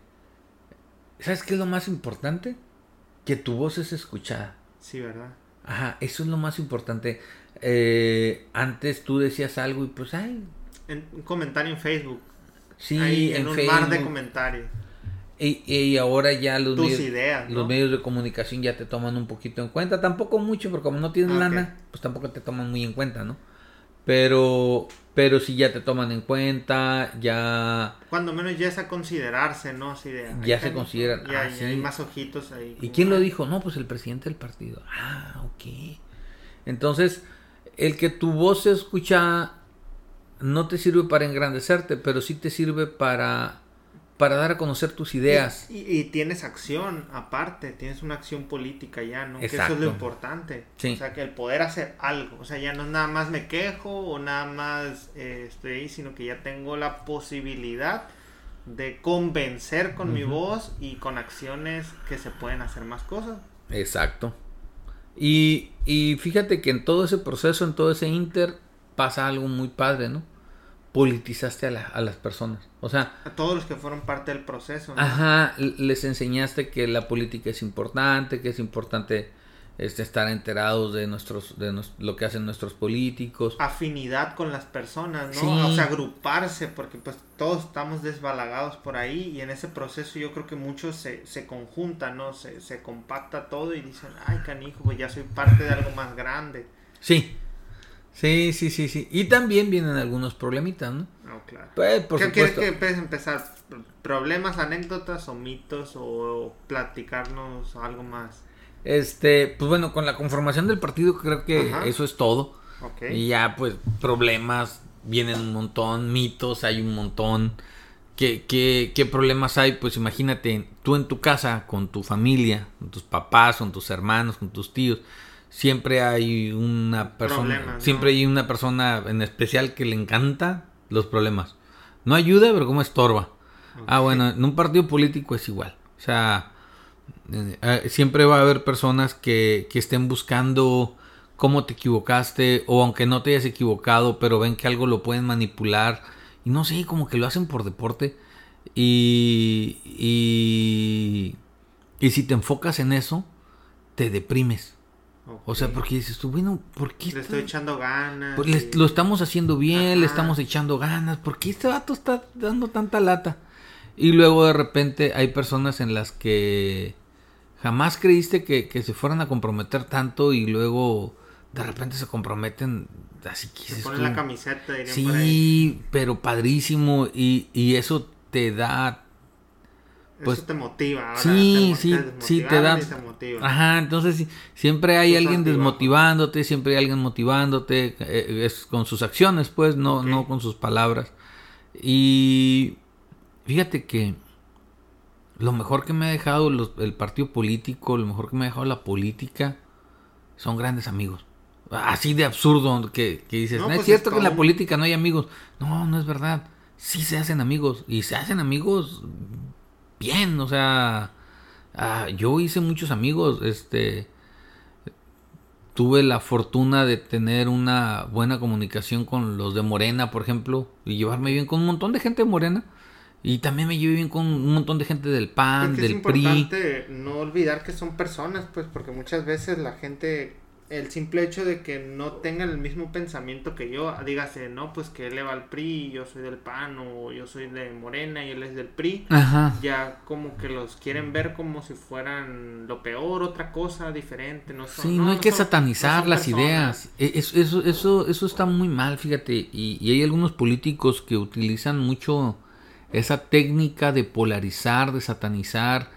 ¿Sabes qué es lo más importante? Que tu voz es escuchada. Sí, ¿verdad? Ajá, eso es lo más importante. Eh, antes tú decías algo y pues, ay, En un comentario en Facebook. sí, ahí en, en, un Facebook. mar de comentarios. Y, y ahora ya los medios, ideas, ¿no? los medios de comunicación ya te toman un poquito en cuenta. Tampoco mucho, porque como no tienes Ah, lana, pues tampoco te toman muy en cuenta, ¿no? Pero, pero sí ya te toman en cuenta, ya... Cuando menos ya es a considerarse, ¿no? Así de, Ya se consideran, Ya, ah, ya sí. hay más ojitos ahí. ¿Y quién lo dijo? No, pues el presidente del partido. Ah, ok. Entonces, el que tu voz se escucha no te sirve para engrandecerte, pero sí te sirve para, para dar a conocer tus ideas. Y, y tienes acción, aparte, tienes una acción política ya, ¿no? Que eso es lo importante. Sí. O sea, que el poder hacer algo. O sea, ya no es nada más me quejo o nada más eh, estoy ahí, sino que ya tengo la posibilidad de convencer con mi voz y con acciones que se pueden hacer más cosas. Exacto. Y, y fíjate que en todo ese proceso, en todo ese inter, pasa algo muy padre, ¿no? Politizaste a, la- a las personas. O sea, A todos los que fueron parte del proceso. ¿no? Ajá, les enseñaste que la política es importante, que es importante este, estar enterados de nuestros, de nos- lo que hacen nuestros políticos. afinidad con las personas, ¿no? Sí. O sea, agruparse, porque pues todos estamos desbalagados por ahí y en ese proceso yo creo que muchos se, se conjuntan, ¿no? Se, se compacta todo y dicen, ay, canijo, pues ya soy parte de algo más grande. Sí, sí, sí, sí, sí. Y también vienen algunos problemitas, ¿no? No, claro. Pues, por ¿Qué quieres supuesto. que puedes empezar? ¿Problemas, anécdotas o mitos o platicarnos algo más? Este, pues bueno, con la conformación del partido creo que Ajá. eso es todo. Ok. Y ya, pues, problemas, vienen un montón, mitos, hay un montón. ¿Qué, qué, qué problemas hay? Pues imagínate, tú en tu casa, con tu familia, con tus papás, con tus hermanos, con tus tíos, siempre hay una persona, Problemas, ¿no? siempre hay una persona en especial que le encanta los problemas. No ayuda, pero como estorba. Ah, bueno, en un partido político es igual. O sea, eh, eh, siempre va a haber personas que, que estén buscando cómo te equivocaste o aunque no te hayas equivocado, pero ven que algo lo pueden manipular y no sé, como que lo hacen por deporte y, y, y si te enfocas en eso, te deprimes. O sea, porque dices tú, bueno, ¿por qué? Le estoy echando ganas. Lo estamos haciendo bien, le estamos echando ganas. ¿Por qué este vato está dando tanta lata? Y luego de repente hay personas en las que jamás creíste que, que se fueran a comprometer tanto y luego de repente se comprometen así que se ponen la camiseta sí pero padrísimo y, y, eso te da pues eso te motiva ahora sí sí sí te da ajá entonces siempre hay alguien desmotivándote siempre hay alguien motivándote eh, es con sus acciones pues no no con sus palabras. Y fíjate que lo mejor que me ha dejado el partido político lo mejor que me ha dejado la política son grandes amigos. Así de absurdo que, dices, no, es pues cierto que en la política no hay amigos. No, no es verdad. Sí se hacen amigos y se hacen amigos bien, o sea, ah, yo hice muchos amigos, este tuve la fortuna de tener una buena comunicación con los de Morena, por ejemplo, y llevarme bien con un montón de gente de Morena. Y también me llevé bien con un montón de gente del PAN, es que del es importante No olvidar que son personas, pues, porque muchas veces la gente el simple hecho de que no tengan el mismo pensamiento que yo, dígase, no, pues que él le va al PRI, yo soy del PAN, o yo soy de Morena y él es del PRI, ya como que los quieren ver como si fueran lo peor, otra cosa diferente, no Sí, no, hay que satanizar las ideas, e, eso, eso, eso, eso está muy mal, fíjate, y, y hay algunos políticos que utilizan mucho esa técnica de polarizar, de satanizar,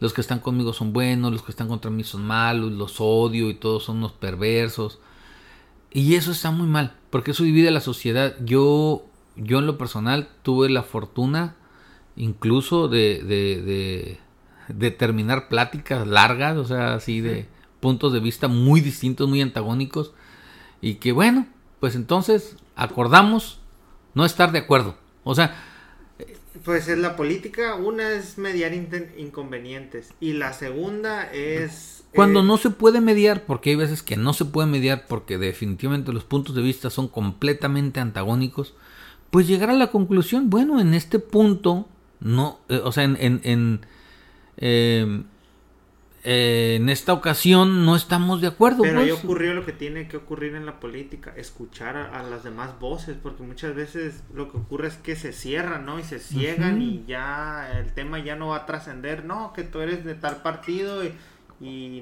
los que están conmigo son buenos, los que están contra mí son malos, los odio y todos son unos perversos. Y eso está muy mal, porque eso divide a la sociedad. Yo, yo en lo personal tuve la fortuna incluso de, de, de, terminar pláticas largas, o sea, así de puntos de vista muy distintos, muy antagónicos. Y que bueno, pues entonces acordamos no estar de acuerdo. O sea, pues es la política, una es mediar inconvenientes. Y la segunda es... Cuando eh, no se puede mediar, porque hay veces que no se puede mediar porque definitivamente los puntos de vista son completamente antagónicos, pues llegar a la conclusión, bueno, en este punto, no, eh, o sea, en, en, en eh, eh, en esta ocasión no estamos de acuerdo. Pero ahí pues. ocurrió lo que tiene que ocurrir en la política, escuchar a, las demás voces, porque muchas veces lo que ocurre es que se cierran, ¿no? Y se ciegan y ya el tema ya no va a trascender, no, que tú eres de tal partido y,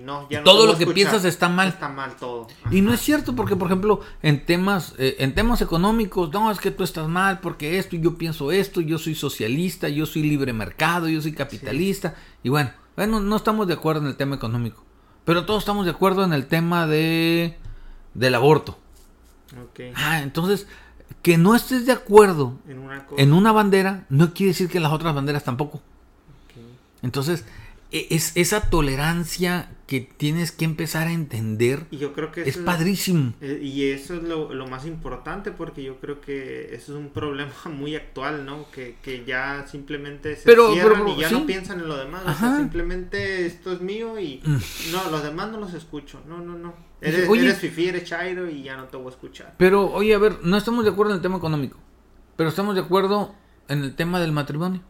no, ya todo lo que piensas está mal. Está mal todo. Y no es cierto porque, por ejemplo, en temas, eh, en temas económicos, no, es que tú estás mal porque esto, yo pienso esto, yo soy socialista, yo soy libre mercado, yo soy capitalista. Y bueno, bueno, no estamos de acuerdo en el tema económico, pero todos estamos de acuerdo en el tema de del aborto. Okay. Ah, entonces, que no estés de acuerdo en una, bandera no quiere decir que las otras banderas tampoco. Entonces, e, es esa tolerancia que tienes que empezar a entender y yo creo que es padrísimo. Eh, y eso es lo, más importante porque yo creo que eso es un problema muy actual, ¿no? Que, ya simplemente se cierran y ya no piensan en lo demás. O sea, simplemente esto es mío y mm. no, los demás no los escucho. No, no, no. Eres, eres fifi, eres chairo y ya no te voy a escuchar. Pero, oye, a ver, no estamos de acuerdo en el tema económico, pero estamos de acuerdo en el tema del matrimonio.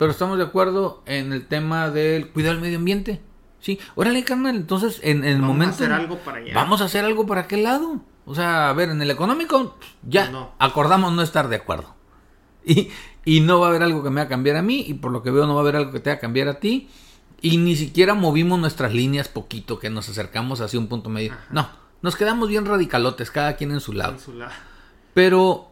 Pero estamos de acuerdo en el tema del cuidado del medio ambiente. Sí, órale, carnal. Entonces, en, el momento. Vamos a hacer algo para allá. Vamos a hacer algo para aquel lado. O sea, a ver, en el económico, ya no. acordamos no estar de acuerdo. Y, y no va a haber algo que me va a cambiar a mí. Y por lo que veo, no va a haber algo que te va a cambiar a ti. Y ni siquiera movimos nuestras líneas poquito, que nos acercamos hacia un punto medio. No, nos quedamos bien radicalotes, cada quien en su lado. En su lado. Pero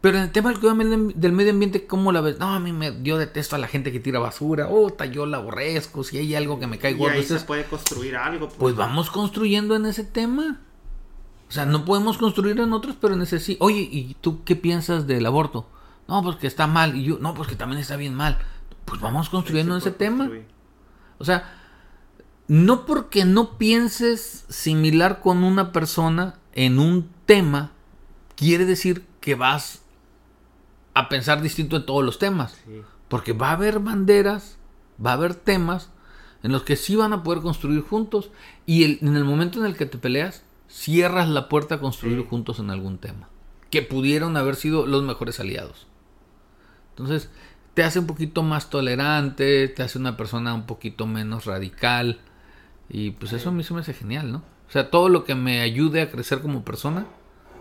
pero en el tema del medio ambiente, ¿cómo la ves? No, a mí me, yo detesto a la gente que tira basura. Oh, yo la aborrezco. Si hay algo que me cae gordo. Y ahí se puede construir algo. Pues. pues, vamos construyendo en ese tema. O sea, no podemos construir en otros, pero en ese sí. Oye, ¿y tú qué piensas del aborto? No, pues que está mal. Y yo, no, pues que también está bien mal. Pues vamos construyendo en ese tema. O sea, no porque no pienses similar con una persona en un tema, quiere decir que vas a pensar distinto en todos los temas. Porque va a haber banderas, va a haber temas en los que sí van a poder construir juntos y el- en el momento en el que te peleas, cierras la puerta a construir Sí. juntos en algún tema. Que pudieron haber sido los mejores aliados. Entonces, te hace un poquito más tolerante, te hace una persona un poquito menos radical. Y pues eso a mí se me hace genial, ¿no? O sea, todo lo que me ayude a crecer como persona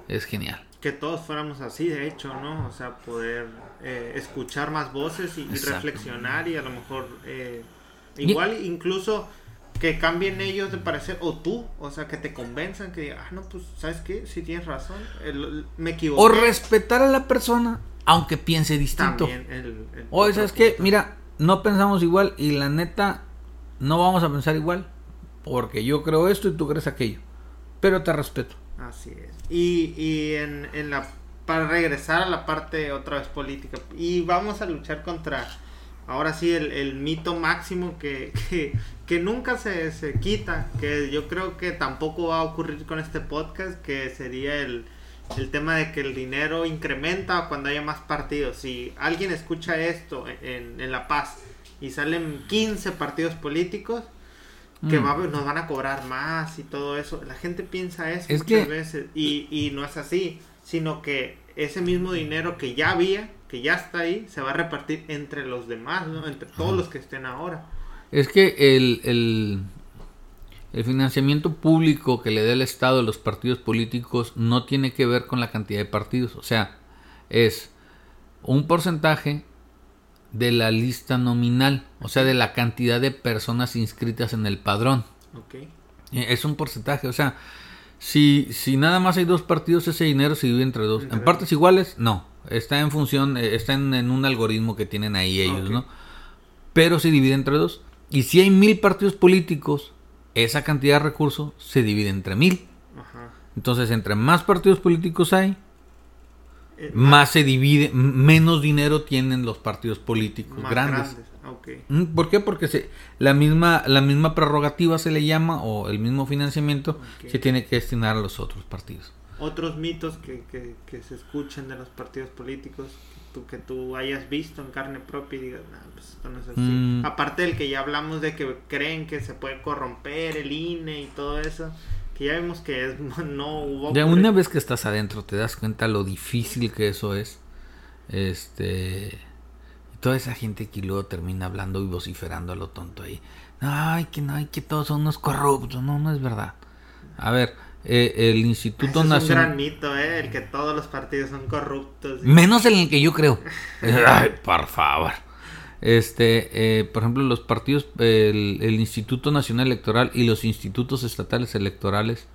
es genial. Que todos fuéramos así, de hecho, ¿no? O sea, poder eh, escuchar más voces y, reflexionar y a lo mejor eh, igual incluso que cambien ellos de parecer o tú, o sea, que te convenzan que ah, no, pues, ¿sabes qué? Sí tienes razón, el- me equivoqué. O respetar a la persona, aunque piense distinto. También el, el O ¿sabes qué? Mira, no pensamos igual y la neta no vamos a pensar igual. Porque yo creo esto y tú crees aquello. Pero te respeto. Así es. Y, y en, en la para regresar a la parte otra vez política y vamos a luchar contra ahora sí el, el mito máximo que, que, que nunca se, se quita, que yo creo que tampoco va a ocurrir con este podcast, que sería el, el tema de que el dinero incrementa cuando haya más partidos. Si alguien escucha esto en, en La Paz y salen 15 partidos políticos, que Mm. va- nos van a cobrar más y todo eso. La gente piensa eso Es muchas que- veces y, y no es así, sino que ese mismo dinero que ya había, que ya está ahí, se va a repartir entre los demás, ¿no? entre todos los que estén ahora. Es que el, el, el financiamiento público que le da el Estado a los partidos políticos no tiene que ver con la cantidad de partidos. O sea, es un porcentaje de la lista nominal, o sea, de la cantidad de personas inscritas en el padrón. Eh, Es un porcentaje, o sea, si, si nada más hay dos partidos, ese dinero se divide entre dos. Entre ¿En partes iguales? No. Está en función, eh, está en, en un algoritmo que tienen ahí ellos. ¿no? Pero se divide entre dos. Y si hay mil partidos políticos, esa cantidad de recursos se divide entre mil. Ajá. Entonces, entre más partidos políticos hay, Eh, más se divide, menos dinero tienen los partidos políticos más grandes. Ah, Ok. Mm, ¿Por qué? Porque se, la misma la misma prerrogativa se le llama o el mismo financiamiento se tiene que destinar a los otros partidos. Otros mitos que, que, que se escuchan de los partidos políticos que tú, que tú hayas visto en carne propia y digas, no, pues esto no es así. Mm. Aparte del que ya hablamos de que creen que se puede corromper el INE y todo eso, que ya vimos que es, no hubo... Ya una vez que estás adentro te das cuenta lo difícil que eso es. Este toda esa gente que luego termina hablando y vociferando a lo tonto ahí. Ay, que no, ay, que todos son unos corruptos. No, no es verdad. A ver, eh, el Instituto es un Nacional gran mito, ¿eh? El que todos los partidos son corruptos. Menos en el que yo creo. Ay, por favor. Este, eh, por ejemplo, los partidos, el, el Instituto Nacional Electoral y los institutos estatales electorales,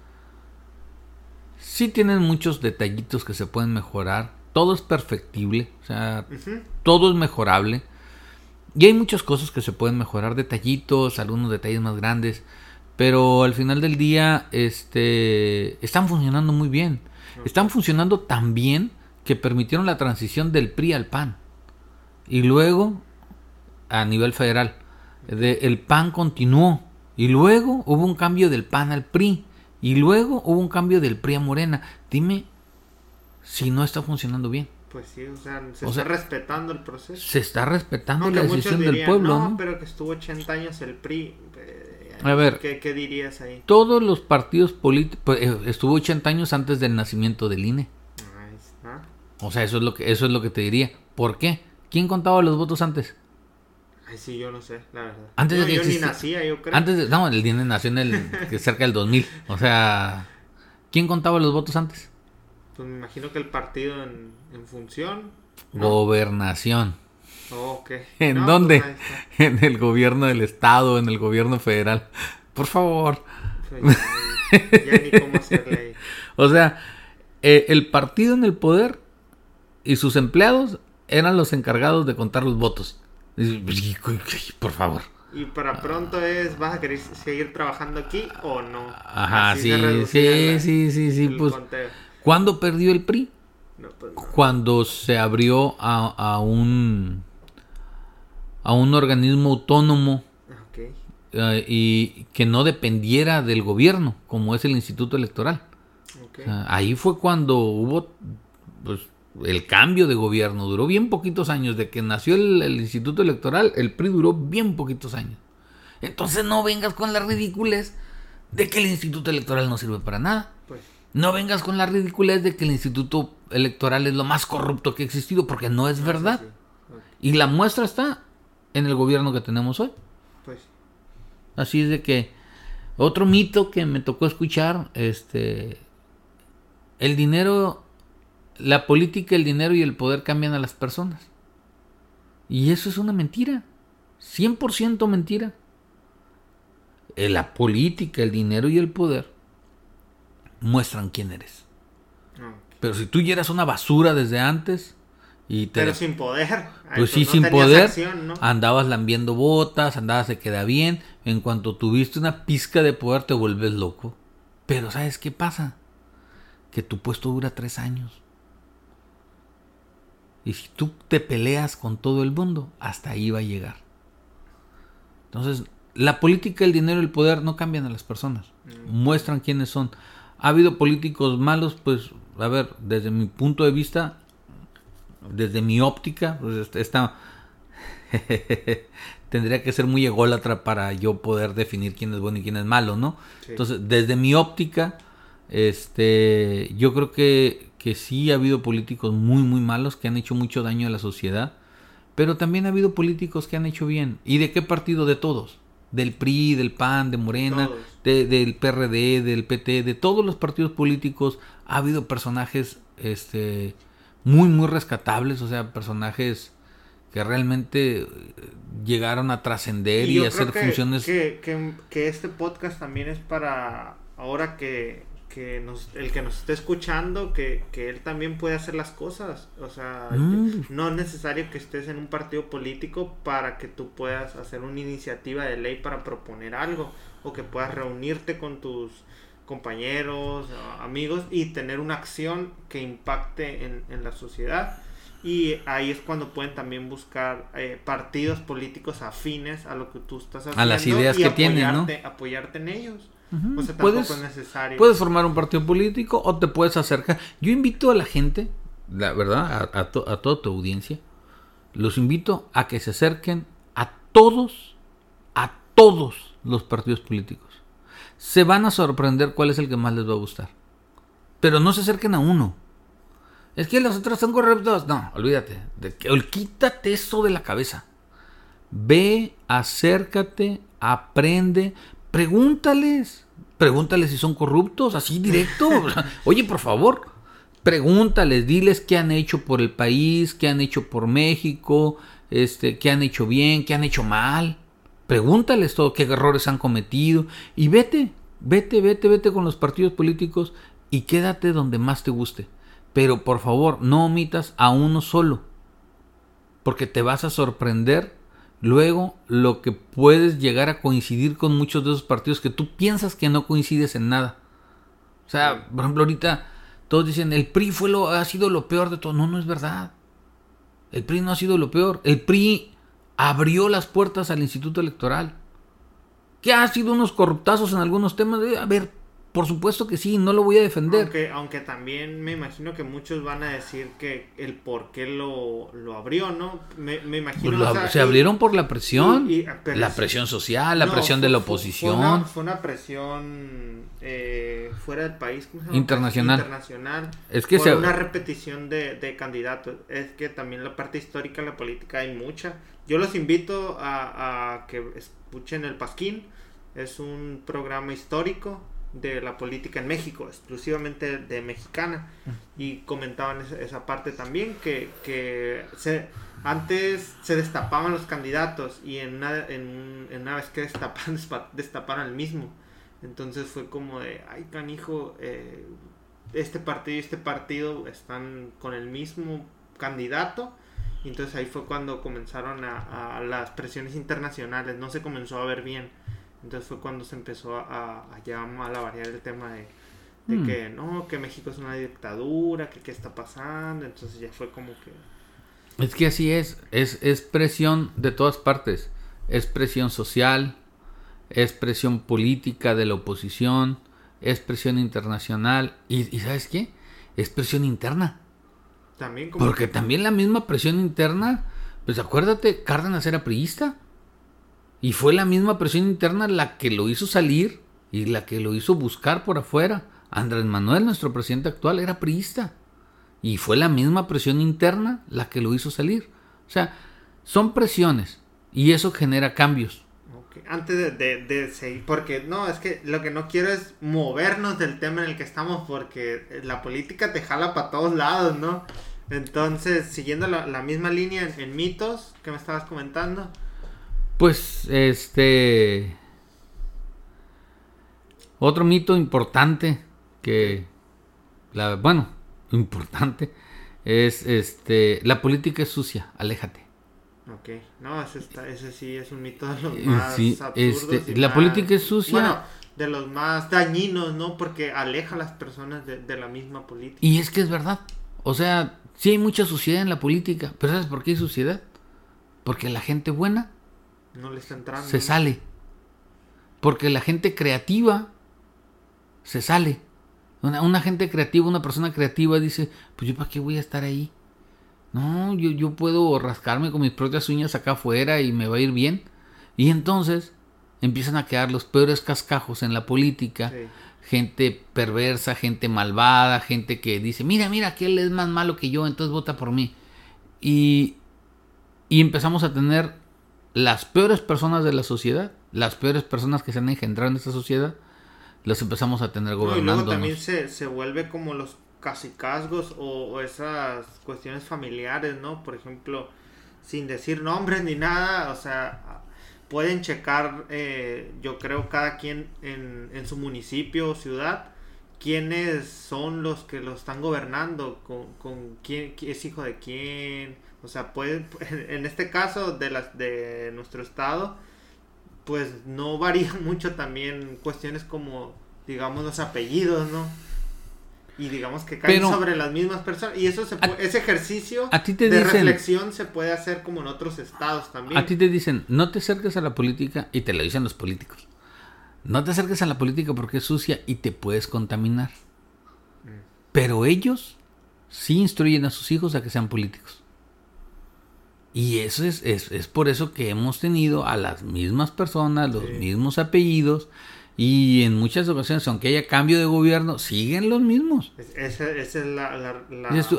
sí tienen muchos detallitos que se pueden mejorar. Todo es perfectible, o sea, todo es mejorable. Y hay muchas cosas que se pueden mejorar, detallitos, algunos detalles más grandes. Pero al final del día, este, están funcionando muy bien. Están funcionando tan bien que permitieron la transición del PRI al PAN. Y luego, a nivel federal, de- el PAN continuó. Y luego hubo un cambio del PAN al PRI. Y luego hubo un cambio del PRI a Morena. Dime si no está funcionando bien. Pues sí, o sea, se O está sea, respetando el proceso. Se está respetando Aunque la decisión del pueblo, no, ¿no? pero que estuvo 80 años el PRI. eh, A ver. ¿Qué, qué dirías ahí? Todos los partidos políticos estuvo 80 años antes del nacimiento del INE. Ahí está. O sea, eso es lo que eso es lo que te diría. ¿Por qué? ¿Quién contaba los votos antes? Ay, sí, yo no sé, la verdad. Antes No, de que yo ni nacía, yo creo. Antes de, no, el INE nació en el cerca del 2000. O sea, ¿quién contaba los votos antes? Pues me imagino que el partido en, en función. ¿no? Gobernación. Oh. ¿En No, dónde? pues está. En el gobierno del estado, en el gobierno federal. Por favor. Pues ya, ya ni cómo hacerle ahí. O sea, eh, el partido en el poder y sus empleados eran los encargados de contar los votos. Y- Por favor. Y para pronto es, ¿vas a querer seguir trabajando aquí o no? Ajá, Así sí, sí, la- sí, sí, pues. conteo. ¿Cuándo perdió el PRI? No, pues no. Cuando se abrió a, a un a un organismo autónomo Ok. eh, y que no dependiera del gobierno, como es el Instituto Electoral. ok. O sea, ahí fue cuando hubo pues el cambio de gobierno duró bien poquitos años. De que nació el, el Instituto Electoral, el PRI duró bien poquitos años. Entonces no vengas con las ridículas de que el Instituto Electoral no sirve para nada. Pues, No vengas con la ridiculez de que el Instituto Electoral es lo más corrupto que ha existido, porque no es verdad. sí, Y la muestra está en el gobierno que tenemos hoy. pues, Así es de que otro mito que me tocó escuchar, este, el dinero, la política, el dinero y el poder cambian a las personas. Y eso es una mentira, 100% mentira. Eh, La política, el dinero y el poder muestran quién eres. no. Pero si tú ya eras una basura desde antes y te Pero sin poder. Pues sí, no sin poder, acción, ¿no? andabas lambiendo botas, andabas se queda bien. En cuanto tuviste una pizca de poder, te vuelves loco. Pero ¿sabes qué pasa? Que tu puesto dura tres años. Y si tú te peleas con todo el mundo, hasta ahí va a llegar. Entonces, la política, el dinero y el poder no cambian a las personas. Muestran quiénes son. Ha habido políticos malos, pues, a ver, desde mi punto de vista, desde mi óptica, pues esta tendría que ser muy ególatra para yo poder definir quién es bueno y quién es malo, ¿no? Sí. Entonces, desde mi óptica, este, yo creo que, que sí ha habido políticos muy, muy malos que han hecho mucho daño a la sociedad, pero también ha habido políticos que han hecho bien. ¿Y de qué partido? De todos. Del PRI, del PAN, de Morena, de- del PRD, del PT, de todos los partidos políticos ha habido personajes este, muy, muy rescatables, o sea, personajes que realmente eh, llegaron a trascender y, a hacer que- funciones... Que, que, que este podcast también es para ahora que, que nos, el que nos esté escuchando, que, que él también puede hacer las cosas. O sea, Mm. no es necesario que estés en un partido político para que tú puedas hacer una iniciativa de ley para proponer algo o que puedas reunirte con tus compañeros, amigos y tener una acción que impacte en, en la sociedad. Y ahí es cuando pueden también buscar eh, partidos políticos afines a lo que tú estás haciendo. A las ideas y que tienen, ¿no? apoyarte- Apoyarte en ellos. Ujú. O sea, tampoco puedes, es necesario. puedes formar un partido político o te puedes acercar. Yo invito a la gente, la verdad, a, a to- a toda tu audiencia, los invito a que se acerquen a todos, a todos los partidos políticos. Se van a sorprender cuál es el que más les va a gustar. Pero no se acerquen a uno. Es que los otros son corruptos. No, olvídate. De que, quítate eso de la cabeza. Ve, acércate, aprende, pregúntales. Pregúntales si son corruptos, así directo. Oye, por favor, pregúntales, diles qué han hecho por el país, qué han hecho por México, este, qué han hecho bien, qué han hecho mal. Pregúntales todo, qué errores han cometido. Y vete, vete, vete, vete con los partidos políticos y quédate donde más te guste. Pero por favor, no omitas a uno solo. Porque te vas a sorprender luego lo que puedes llegar a coincidir con muchos de esos partidos que tú piensas que no coincides en nada. O sea, por ejemplo, ahorita todos dicen el PRI fue lo, ha sido lo peor de todo. No, no es verdad. El PRI no ha sido lo peor. El PRI abrió las puertas al Instituto Electoral. Que ha sido unos corruptazos en algunos temas. A ver, por supuesto que sí, no lo voy a defender. Aunque, aunque también me imagino que muchos van a decir que el por qué lo, lo abrió, ¿no? Me, me imagino. Pues lo- o sea, se y- abrieron por la presión. y- y- pero la es- presión social, la No, presión fue- de la oposición. Fue una, fue una presión eh, fuera del país. ¿cómo se llama? Internacional. Internacional. Es que por se- una repetición de, de candidatos. Es que también la parte histórica de la política hay mucha. Yo los invito a, a que escuchen El Pasquín. Es un programa histórico de la política en México, exclusivamente de mexicana. Y comentaban esa, parte también, que, que se, antes se destapaban los candidatos y en una, en, en una vez que destapan, destaparon el mismo. Entonces fue como de, ay canijo, eh, este partido y este partido están con el mismo candidato. Y entonces ahí fue cuando comenzaron a, a las presiones internacionales, no se comenzó a ver bien. Entonces fue cuando se empezó a, a ya mal a variar el tema de, de Mm. que no, que México es una dictadura, que qué está pasando. Entonces ya fue como que... Es que así es, es, es presión de todas partes. Es presión social, es presión política de la oposición, es presión internacional y, y ¿sabes qué? Es presión interna. También como Porque también la misma presión interna, pues acuérdate, Cárdenas era priista. Y fue la misma presión interna la que lo hizo salir y la que lo hizo buscar por afuera. Andrés Manuel, nuestro presidente actual, era priista. Y fue la misma presión interna la que lo hizo salir. O sea, son presiones y eso genera cambios. Antes de, seguir, porque no, es que lo que no quiero es movernos del tema en el que estamos, porque la política te jala para todos lados, ¿no? Entonces, siguiendo la, la misma línea en, en mitos que me estabas comentando, Pues, este... Otro mito importante que... La, bueno, importante es este... La política es sucia, aléjate. ok, no, ese, está, ese sí es un mito de los Eh, más sí, absurdos este, y la más- política es sucia. Bueno, de los más dañinos, ¿no? Porque aleja a las personas de, de la misma política. Y es que es verdad. O sea, sí hay mucha suciedad en la política. Pero ¿sabes por qué hay suciedad? Porque la gente buena No le está entrando. se sale. Porque la gente creativa se sale. Una, una gente creativa, una persona creativa dice, pues yo para qué voy a estar ahí. No, yo, yo puedo rascarme con mis propias uñas acá afuera y me va a ir bien. Y entonces empiezan a quedar los peores cascajos en la política. Sí. Gente perversa, gente malvada, gente que dice, mira, mira, aquel es más malo que yo, entonces vota por mí. Y, y empezamos a tener las peores personas de la sociedad, las peores personas que se han engendrado en esta sociedad, las empezamos a tener No, y luego gobernando. también se, se vuelve como los casicazgos o, o esas cuestiones familiares, ¿no? Por ejemplo, sin decir nombres ni nada, o sea, pueden checar, eh, yo creo, cada quien en, en su municipio o ciudad, quiénes son los que lo están gobernando, con, con quién es hijo de quién, o sea, pueden, en este caso de, las, de nuestro estado, pues no varía mucho también cuestiones como, digamos, los apellidos, ¿no? Y digamos que caen Pero- sobre las mismas personas. Y eso se pu- ese ejercicio a ti te de dicen- reflexión se puede hacer como en otros estados también. A ti te dicen, no te acerques a la política y te lo dicen los políticos. No te acerques a la política porque es sucia y te puedes contaminar. Pero ellos sí instruyen a sus hijos a que sean políticos. Y eso es, es, es por eso que hemos tenido a las mismas personas, los Sí. mismos apellidos, y en muchas ocasiones, aunque haya cambio de gobierno, siguen los mismos. Es- la,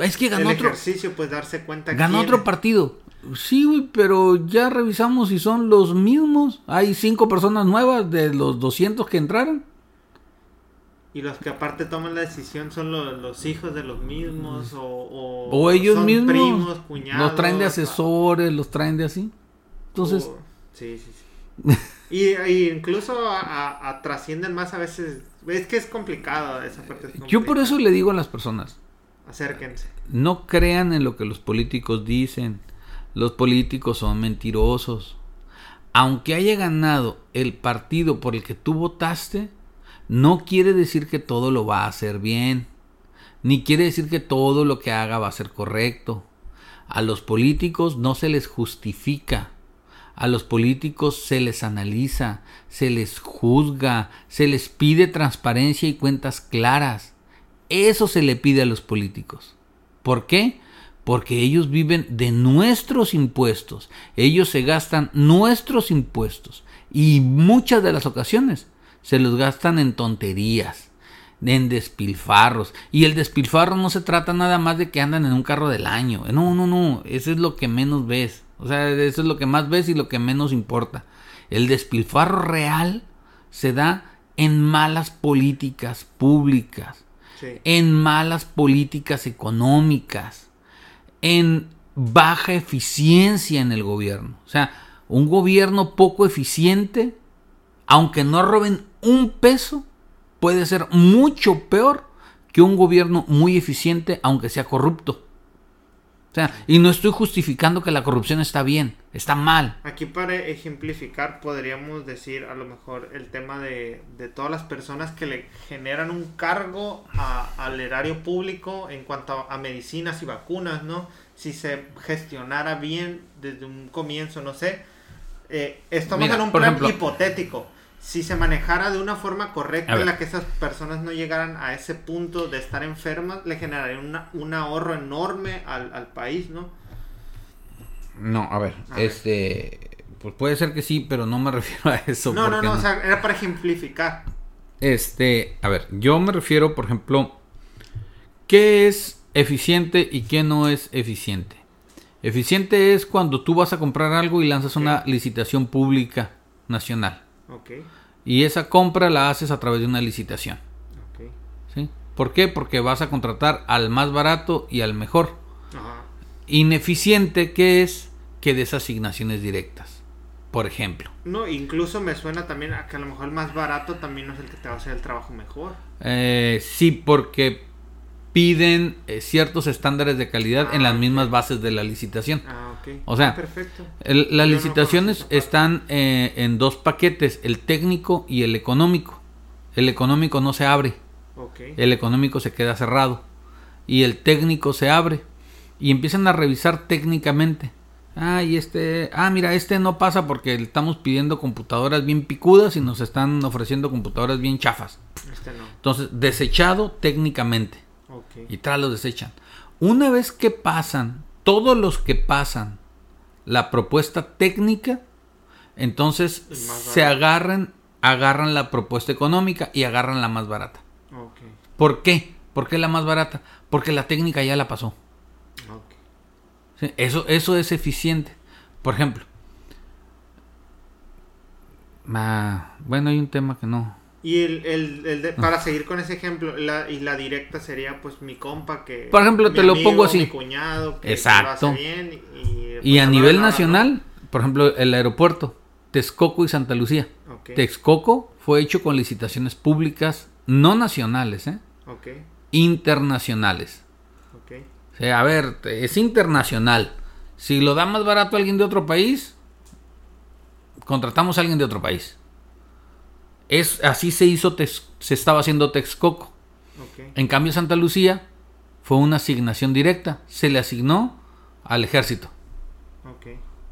es que ganó el otro- ejercicio, pues darse cuenta Ganó quién- otro partido. Sí, güey, pero ya revisamos si son los mismos. Hay cinco personas nuevas de los 200 que entraron. Y los que aparte toman la decisión son los, los hijos de los mismos o, o, O ellos son mismos. primos, cuñados. los traen de asesores, los traen de así. Entonces, o- sí, sí, sí. y, y incluso a, a- a trascienden más a veces. Es que es complicado esa parte. es yo por eso le digo a las personas, Acérquense. no crean en lo que los políticos dicen. Los políticos son mentirosos. Aunque haya ganado el partido por el que tú votaste, no quiere decir que todo lo va a hacer bien. Ni quiere decir que todo lo que haga va a ser correcto. A los políticos no se les justifica. A los políticos se les analiza, se les juzga, se les pide transparencia y cuentas claras. Eso se le pide a los políticos. ¿Por qué? Porque ellos viven de nuestros impuestos. Ellos se gastan nuestros impuestos. Y muchas de las ocasiones se los gastan en tonterías, en despilfarros. Y el despilfarro no se trata nada más de que andan en un carro del año. No, no, no. Eso es lo que menos ves. O sea, eso es lo que más ves y lo que menos importa. El despilfarro real se da en malas políticas públicas Sí. en malas políticas económicas, en baja eficiencia en el gobierno. O sea, un gobierno poco eficiente, aunque no roben un peso, puede ser mucho peor que un gobierno muy eficiente, aunque sea corrupto. O sea, y no estoy justificando que la corrupción está bien, está mal. Aquí para ejemplificar podríamos decir a lo mejor el tema de, de todas las personas que le generan un cargo a- al erario público en cuanto a, a medicinas y vacunas, ¿no? Si se gestionara bien desde un comienzo, no sé. Eh, estamos Mira, en un plan ejemplo- hipotético. Si se manejara de una forma correcta en la que esas personas no llegaran a ese punto de estar enfermas, le generaría una- un ahorro enorme al, al país, ¿no? No, a ver, A ver. este, pues puede ser que sí, pero no me refiero a eso. No, no, no, o sea, era para ejemplificar. Este, a ver, yo me refiero, por ejemplo, ¿qué es eficiente y qué no es eficiente? Eficiente es cuando tú vas a comprar algo y lanzas una licitación pública nacional. Ok, Y esa compra la haces a través de una licitación. ok. ¿sí? ¿Por qué? Porque vas a contratar al más barato y al mejor. Ajá. Ineficiente, ¿qué es? Que des asignaciones directas. Por ejemplo. No, incluso me suena también a que a lo mejor el más barato también no es el que te va a hacer el trabajo mejor. Eh, sí, porque piden eh, ciertos estándares de calidad en Ah, las ok. mismas bases de la licitación. Ah, ok. O sea, Ah, perfecto. El- las Yo licitaciones están eh, en dos paquetes, el técnico y el económico. El económico no se abre, Ok. el económico se queda cerrado y el técnico se abre y empiezan a revisar técnicamente. Ah, y este, ah, mira, este no pasa porque estamos pidiendo computadoras bien picudas y nos están ofreciendo computadoras bien chafas. Este no. Entonces, desechado técnicamente Y tras los desechan. Una vez que pasan, todos los que pasan la propuesta técnica, entonces se agarran, agarran la propuesta económica y agarran la más barata. ¿Por qué? ¿Por qué la más barata? Porque la técnica ya la pasó. Sí, Eso, eso es eficiente. Por ejemplo, bueno, hay un tema que no. Y el, el, el de- para seguir con ese ejemplo, la, y la directa sería pues mi compa que... Por ejemplo, mi te lo pongo así. Mi cuñado que Exacto. lo hace bien y... Y pues, a no nivel nada, ¿no? nacional, por ejemplo, el aeropuerto, Texcoco y Santa Lucía. Ok. Texcoco fue hecho con licitaciones públicas no nacionales, ¿eh? Internacionales. O sea, a ver, es internacional. Si lo da más barato a alguien de otro país, contratamos a alguien de otro país. Es, así se hizo, se estaba haciendo Texcoco. En cambio, Santa Lucía fue una asignación directa. Se le asignó al ejército.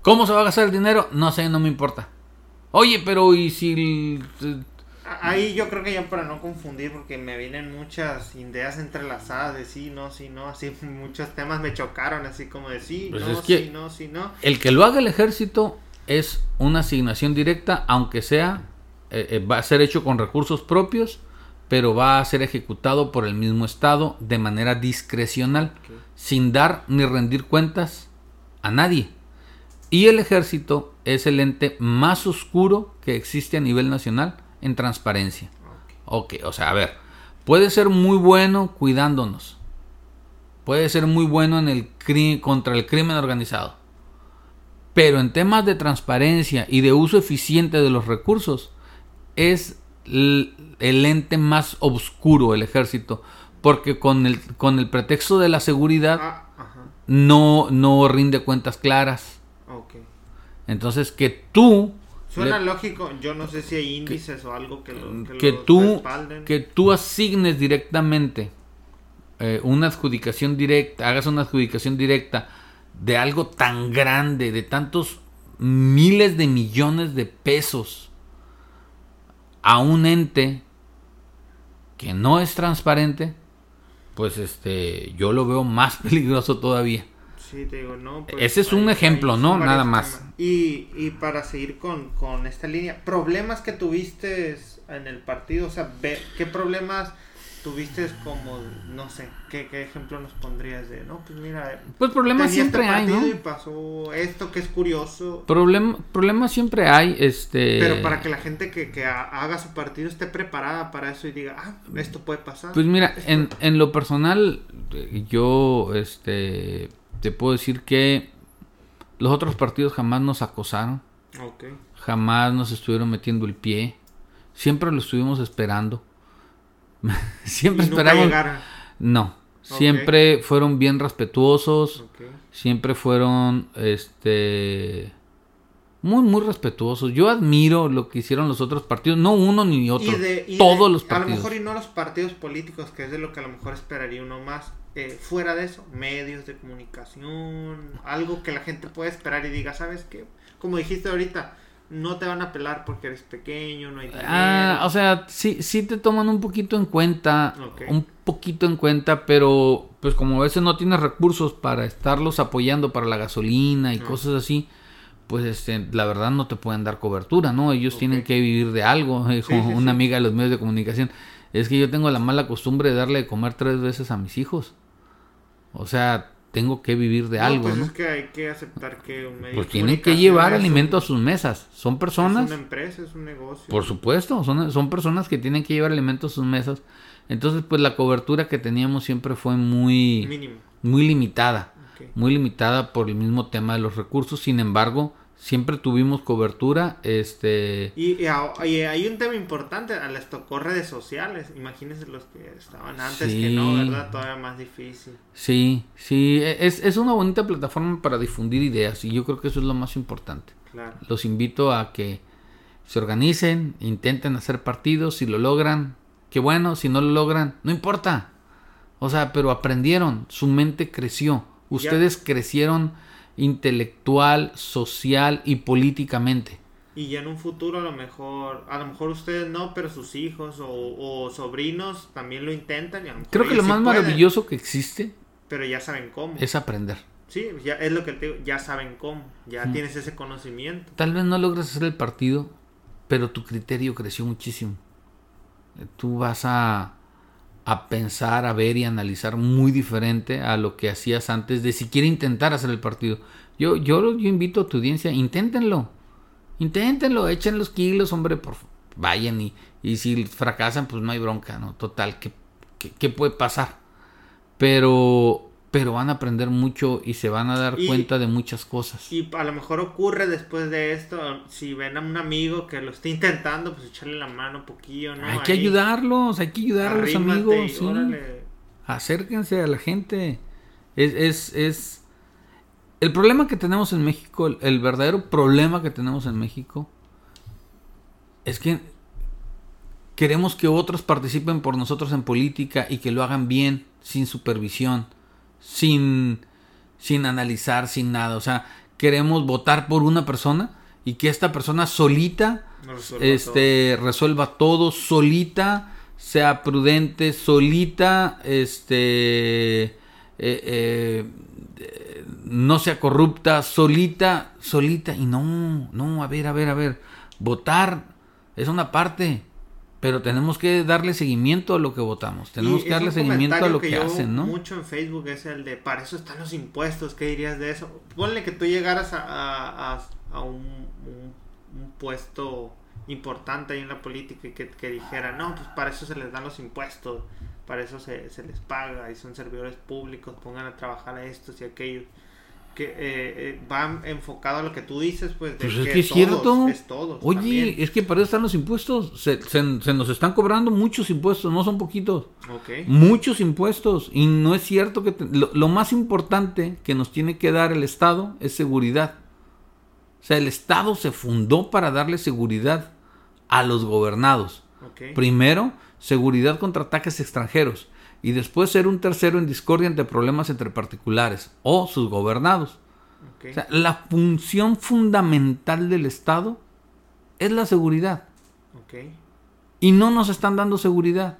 ¿Cómo se va a gastar el dinero? No sé, no me importa. Oye, pero ¿y si... el- A- Ahí yo creo que ya para no confundir, porque me vienen muchas ideas entrelazadas de sí, no, sí, no, así muchos temas me chocaron, así como de sí, Pues no, sí, no, sí, no. El que lo haga el ejército es una asignación directa, aunque sea, eh, eh, va a ser hecho con recursos propios, pero va a ser ejecutado por el mismo Estado de manera discrecional, sin dar ni rendir cuentas a nadie. Y el ejército es el ente más oscuro que existe a nivel nacional en transparencia. Ok. Ok, o sea, a ver, puede ser muy bueno cuidándonos. Puede ser muy bueno en el cri- contra el crimen organizado. Pero en temas de transparencia y de uso eficiente de los recursos, es el ente más oscuro el ejército. Porque con el, con el pretexto de la seguridad Ah, no, no rinde cuentas claras. Entonces que tú Suena le- lógico, yo no sé si hay índices o algo que lo, que que lo tú respalden. que tú asignes directamente eh, una adjudicación directa hagas una adjudicación directa de algo tan grande de tantos miles de millones de pesos a un ente que no es transparente pues este yo lo veo más peligroso todavía Sí, te digo, no. pues, Ese es un ejemplo, ¿no? Nada más. Y, y para seguir con, con esta línea, problemas que tuviste en el partido, o sea, ¿qué problemas tuviste como, no sé, qué, qué ejemplo nos pondrías de, no, pues mira, pues problemas este siempre hay no y pasó esto que es curioso, Problem- problemas siempre hay este pero para que la gente que, que ha- haga su partido esté preparada para eso y diga, ah, esto puede pasar. Pues mira, en, en lo personal, yo este te puedo decir que los otros partidos jamás nos acosaron, Ok, jamás nos estuvieron metiendo el pie, siempre lo estuvimos esperando. siempre esperamos. llegaron. No, siempre fueron bien respetuosos, siempre fueron este muy muy respetuosos. Yo admiro lo que hicieron los otros partidos, no uno ni otro, Y de- y todos de- los A partidos. lo mejor y no los partidos políticos, que es de lo que a lo mejor esperaría uno más. eh, fuera de eso, medios de comunicación, algo que la gente puede esperar y diga, ¿sabes qué? Como dijiste ahorita, no te van a pelar porque eres pequeño, no hay dinero. Ah, o sea, sí, sí te toman un poquito en cuenta, un poquito en cuenta, pero pues como a veces no tienes recursos para estarlos apoyando para la gasolina y cosas así, pues este, la verdad no te pueden dar cobertura, ¿no? Ellos tienen que vivir de algo, dijo una amiga de los medios de comunicación. Es que yo tengo la mala costumbre de darle de comer tres veces a mis hijos. O sea, tengo que vivir de algo, pues ¿no? es que hay que aceptar que un medio Pues tienen que llevar alimento a sus mesas. Son personas... Es una empresa, es un negocio. Por supuesto, son, son personas que tienen que llevar alimento a sus mesas. Entonces, pues la cobertura que teníamos siempre fue muy... Mínimo. Muy limitada. Muy limitada por el mismo tema de los recursos. Sin embargo, siempre tuvimos cobertura. Este... Y, hay un tema importante, les tocó redes sociales. Imagínense los que estaban antes que no, ¿verdad? Todavía más difícil. Sí, sí, e, es, es, una bonita plataforma para difundir ideas y yo creo que eso es lo más importante. Claro. Los invito a que se organicen, intenten hacer partidos, si lo logran, qué bueno, si no lo logran, no importa. O sea, pero aprendieron, su mente creció, ustedes crecieron intelectual, social y políticamente. Y ya en un futuro a lo mejor, a lo mejor ustedes no, pero sus hijos o, sobrinos también lo intentan. Creo que lo más maravilloso que existe. Pero ya saben cómo. Es aprender. Sí, ya es lo que te digo, ya saben cómo, ya tienes ese conocimiento. Tal vez no logres hacer el partido, pero tu criterio creció muchísimo. Tú vas a, a pensar, a ver y analizar muy diferente a lo que hacías antes de siquiera intentar hacer el partido. Yo, yo, yo invito a tu audiencia, inténtenlo. Inténtenlo, echen los kilos, hombre, por vayan y, y si fracasan, pues no hay bronca, ¿no? Total, ¿qué, qué, puede pasar? Pero pero van a aprender mucho y se van a dar cuenta de muchas cosas. Y a lo mejor ocurre después de esto, si ven a un amigo que lo está intentando, pues echarle la mano un poquillo, ¿no? Hay que ayudarlos, hay que ayudar a los amigos, sí. Acérquense a la gente. Es, es, es... El problema que tenemos en México, el, el verdadero problema que tenemos en México, es que queremos que otros participen por nosotros en política y que lo hagan bien, sin supervisión sin, sin analizar, sin nada. O sea, queremos votar por una persona y que esta persona solita resuelva este, todo. resuelva todo, solita, sea prudente, solita, este, eh, eh, no sea corrupta, solita, solita. Y no, no, a ver, a ver, a ver, votar es una parte pero tenemos que darle seguimiento a lo que votamos. Tenemos que darle seguimiento a lo que, hacen, ¿no? Mucho en Facebook es el de, para eso están los impuestos, ¿qué dirías de eso? Ponle que tú llegaras a, a, un, un, puesto importante ahí en la política y que, que, dijera, no, pues para eso se les dan los impuestos, para eso se, se les paga y son servidores públicos, pongan a trabajar a estos y aquellos que eh, eh, va enfocado a lo que tú dices, pues, de pues es que, es cierto. Oye, es que para eso están los impuestos. Se, nos están cobrando muchos impuestos, no son poquitos. Muchos impuestos. Y no es cierto que... lo, más importante que nos tiene que dar el Estado es seguridad. O sea, el Estado se fundó para darle seguridad a los gobernados. Primero, seguridad contra ataques extranjeros y después ser un tercero en discordia entre problemas entre particulares o sus gobernados. O sea, la función fundamental del Estado es la seguridad. Y no nos están dando seguridad.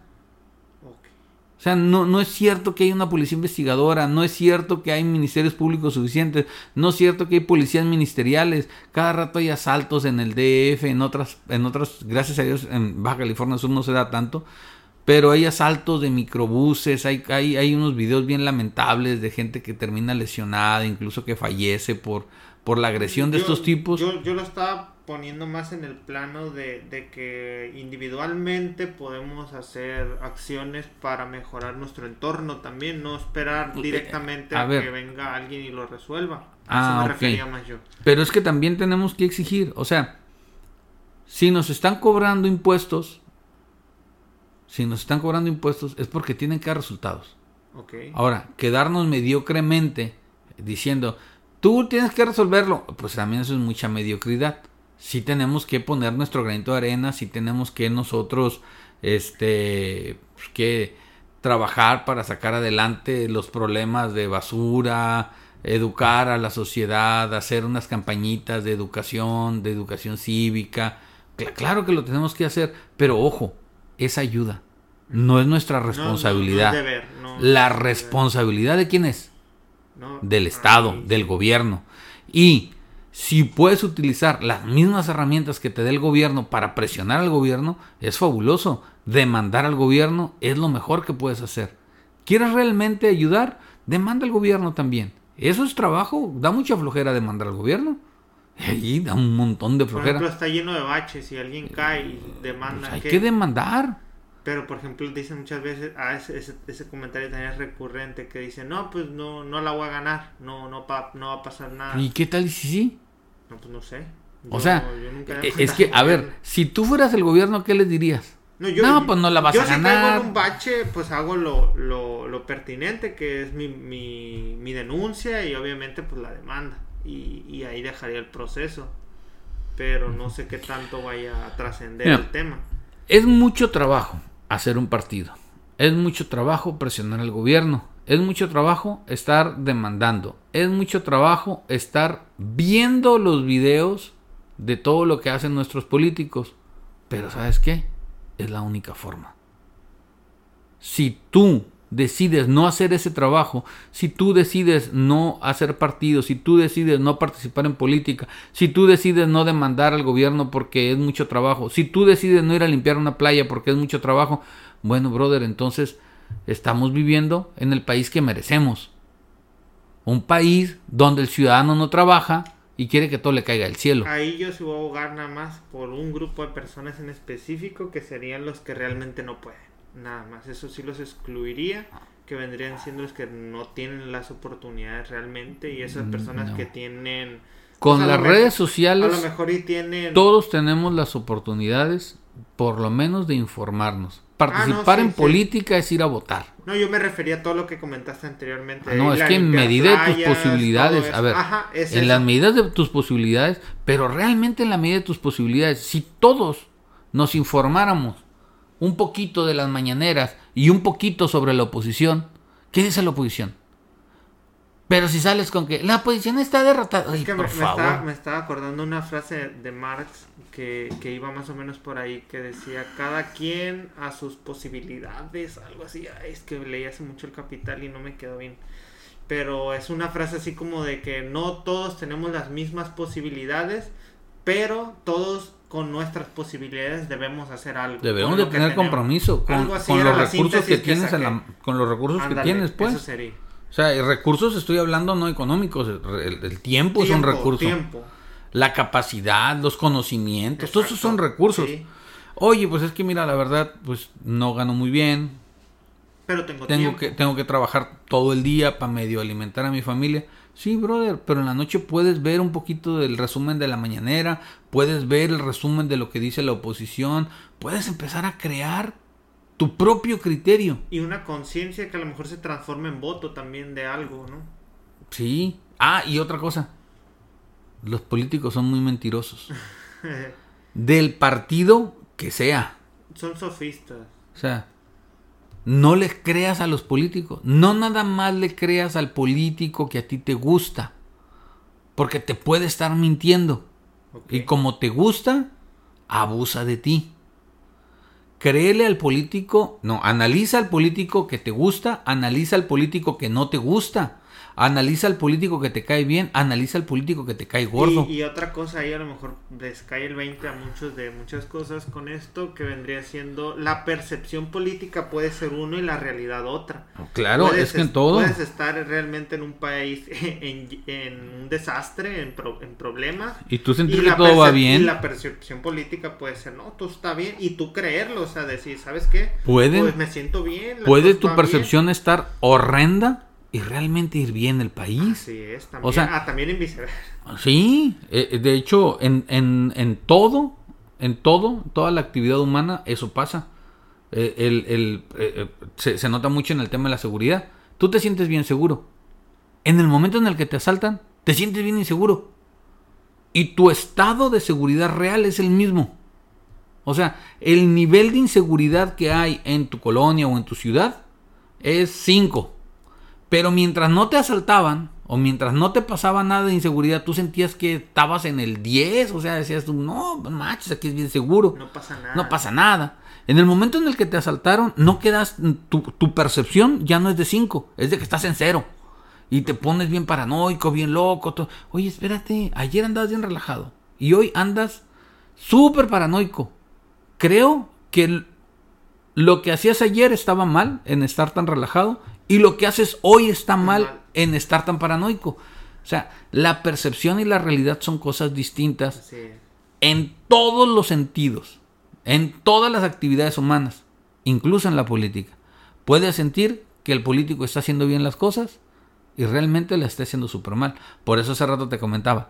O sea, no, no es cierto que hay una policía investigadora, no es cierto que hay ministerios públicos suficientes, no es cierto que hay policías ministeriales, cada rato hay asaltos en el DF, en otras, en otras, gracias a Dios, en Baja California Sur no se da tanto, pero hay asaltos de microbuses, hay, hay, hay unos videos bien lamentables de gente que termina lesionada, incluso que fallece por, por la agresión de estos tipos. Yo, yo, lo estaba poniendo más en el plano de, de, que individualmente podemos hacer acciones para mejorar nuestro entorno también, no esperar eh, directamente a, que venga alguien y lo resuelva. A eso ah, me refería más yo. Pero es que también tenemos que exigir, o sea, si nos están cobrando impuestos, si nos están cobrando impuestos es porque tienen que dar resultados. Ahora, quedarnos mediocremente diciendo, tú tienes que resolverlo, pues también eso es mucha mediocridad. Sí tenemos que poner nuestro granito de arena, sí tenemos que nosotros, este, pues, que trabajar para sacar adelante los problemas de basura, educar a la sociedad, hacer unas campañitas de educación, de educación cívica. Claro que lo tenemos que hacer, pero ojo, es ayuda. No es nuestra responsabilidad. la responsabilidad de quién es? del Estado, del gobierno. Y si puedes utilizar las mismas herramientas que te dé el gobierno para presionar al gobierno, es fabuloso. Demandar al gobierno es lo mejor que puedes hacer. ¿Quieres realmente ayudar? Demanda al gobierno también. Eso es trabajo. Da mucha flojera demandar al gobierno. Ahí da un montón de flojera. Por ejemplo, está lleno de baches. Si alguien cae y demanda. Pues hay que demandar. Pero, por ejemplo, dicen muchas veces, ah, ese, ese, comentario también es recurrente, que dice, no, pues no, no la voy a ganar, no, no, pa, no va a pasar nada. ¿Y qué tal si sí? No, pues no sé. o sea, e, es que, a ver, si tú fueras el gobierno, ¿qué les dirías? No, yo, no pues no la vas a ganar. Yo si un bache, pues hago lo, lo, lo pertinente, que es mi, mi, mi, denuncia y obviamente pues la demanda. Y, y ahí dejaría el proceso. Pero no sé qué tanto vaya a trascender el tema. Es mucho trabajo hacer un partido. Es mucho trabajo presionar al gobierno. Es mucho trabajo estar demandando. Es mucho trabajo estar viendo los videos de todo lo que hacen nuestros políticos. Pero ¿sabes qué? Es la única forma. Si tú decides no hacer ese trabajo, si tú decides no hacer partidos, si tú decides no participar en política, si tú decides no demandar al gobierno porque es mucho trabajo, si tú decides no ir a limpiar una playa porque es mucho trabajo, bueno, brother, entonces estamos viviendo en el país que merecemos. Un país donde el ciudadano no trabaja y quiere que todo le caiga al cielo. Ahí yo se voy a abogar nada más por un grupo de personas en específico que serían los que realmente no pueden nada más. Eso sí los excluiría, que vendrían siendo los que no tienen las oportunidades realmente y esas mm, personas que tienen... Con pues, las redes sociales, a lo mejor y tienen... todos tenemos las oportunidades, por lo menos, de informarnos. Participar ah, en política es ir a votar. No, yo me refería a todo lo que comentaste anteriormente. Ah, no, es que en medida de tus posibilidades, a ver, en las medidas de tus posibilidades, pero realmente en la medida de tus posibilidades, si todos nos informáramos un poquito de las mañaneras y un poquito sobre la oposición, ¿qué dice la oposición? Pero si sales con que la oposición está derrotada. Es que me, Estaba, me, estaba, acordando una frase de Marx que, iba más o menos por ahí, que decía, cada quien a sus posibilidades, algo así. es que leí hace mucho el capital y no me quedó bien. Pero es una frase así como de que no todos tenemos las mismas posibilidades, pero todos con nuestras posibilidades debemos hacer algo. Debemos de tener compromiso con, los recursos que tienes, con los recursos que tienes, pues. O sea, recursos estoy hablando no económicos, el, tiempo, es un recurso. La capacidad, los conocimientos, todos esos son recursos. Oye, pues es que mira, la verdad, pues no gano muy bien. Pero tengo, tengo que tengo que trabajar todo el día para medio alimentar a mi familia. Sí, brother, pero en la noche puedes ver un poquito del resumen de la mañanera, puedes ver el resumen de lo que dice la oposición, puedes empezar a crear tu propio criterio. Y una conciencia que a lo mejor se transforma en voto también de algo, ¿no? Sí. Ah, y otra cosa. Los políticos son muy mentirosos. Del partido que sea. Son sofistas. O sea, no les creas a los políticos. No nada más le creas al político que a ti te gusta. Porque te puede estar mintiendo. Y como te gusta, abusa de ti. Créele al político, no, analiza al político que te gusta, analiza al político que no te gusta. Analiza al político que te cae bien, analiza al político que te cae gordo. Y, otra cosa ahí a lo mejor les cae el 20 a muchos de muchas cosas con esto que vendría siendo la percepción política puede ser uno y la realidad otra. Claro, es que en todo. Puedes estar realmente en un país en, un desastre, en, en, problemas. Y tú sentir que todo va bien. Y la percepción política puede ser, no, tú está bien. Y tú creerlo, o sea, decir, ¿sabes qué? Puede. Pues me siento bien. Puede tu percepción estar horrenda y realmente ir bien el país. Sí, es, también. O sea, ah, también en viceversa. Sí, eh, de hecho, en, en, en, todo, en todo, toda la actividad humana, eso pasa. Eh, el, el, eh, se, se, nota mucho en el tema de la seguridad. Tú te sientes bien seguro. En el momento en el que te asaltan, te sientes bien inseguro. Y tu estado de seguridad real es el mismo. O sea, el nivel de inseguridad que hay en tu colonia o en tu ciudad es 5. Pero mientras no te asaltaban, o mientras no te pasaba nada de inseguridad, tú sentías que estabas en el 10, o sea, decías tú, no, machos, aquí es bien seguro. No pasa nada. No pasa nada. En el momento en el que te asaltaron, no quedas, tu, tu percepción ya no es de 5, es de que estás en cero. Y te pones bien paranoico, bien loco. todo. Oye, espérate, ayer andabas bien relajado. Y hoy andas súper paranoico. Creo que lo que hacías ayer estaba mal en estar tan relajado. Y lo que haces hoy está mal en estar tan paranoico. O sea, la percepción y la realidad son cosas distintas en todos los sentidos, en todas las actividades humanas, incluso en la política. Puedes sentir que el político está haciendo bien las cosas y realmente la está haciendo súper mal. Por eso hace rato te comentaba.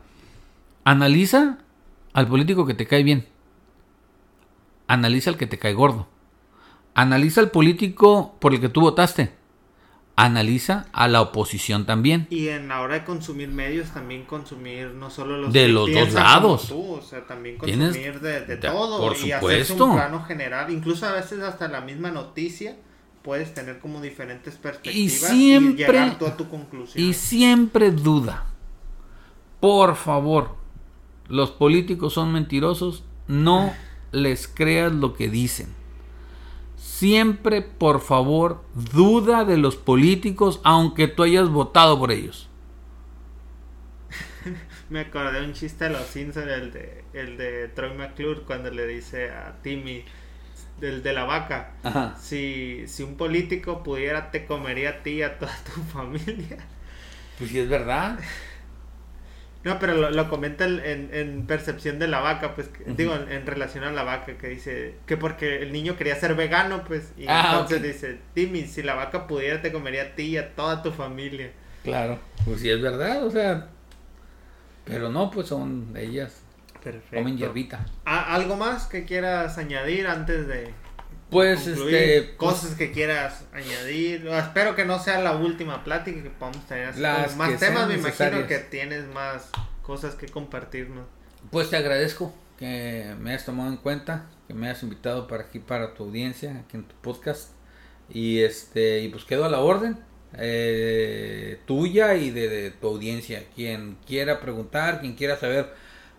Analiza al político que te cae bien. Analiza al que te cae gordo. Analiza al político por el que tú votaste. Analiza a la oposición también. Y en la hora de consumir medios, también consumir no solo los De los dos lados. tú, o sea, también Tienes- consumir de, de todo por y hacerse supuesto. un plano general. Incluso a veces hasta la misma noticia puedes tener como diferentes perspectivas siempre- llegar tú a tu conclusión. Y siempre duda. Por favor, los políticos son mentirosos. No les creas lo que dicen. Siempre, por favor, duda de los políticos aunque tú hayas votado por ellos. Me acordé de un chiste de los Simpsons, el de, el de Troy McClure, cuando le dice a Timmy, del de la vaca, Ajá. si, si un político pudiera, te comería a ti y a toda tu familia. Pues sí es verdad. No, pero lo, lo comenta en, en percepción de la vaca, pues, que- digo, en, en relación a la vaca, que dice que porque el niño quería ser vegano, pues, y Ah, entonces dice, Timmy, si la vaca pudiera, te comería a ti y a toda tu familia. Claro. Pues sí es verdad, o sea. Pero no, pues son ellas. Perfecto. Comen hierbita. Ah, ¿Algo más que quieras añadir antes de Pues concluir? este. cosas que quieras añadir? Espero que no sea la última plática que podamos tener Las más temas. Me imagino que tienes más cosas que compartirnos. Pues te agradezco que me hayas tomado en cuenta, que me hayas invitado para aquí para tu audiencia, aquí en tu podcast. Y este, y pues quedo a la orden eh, tuya y de, de tu audiencia. Quien quiera preguntar, quien quiera saber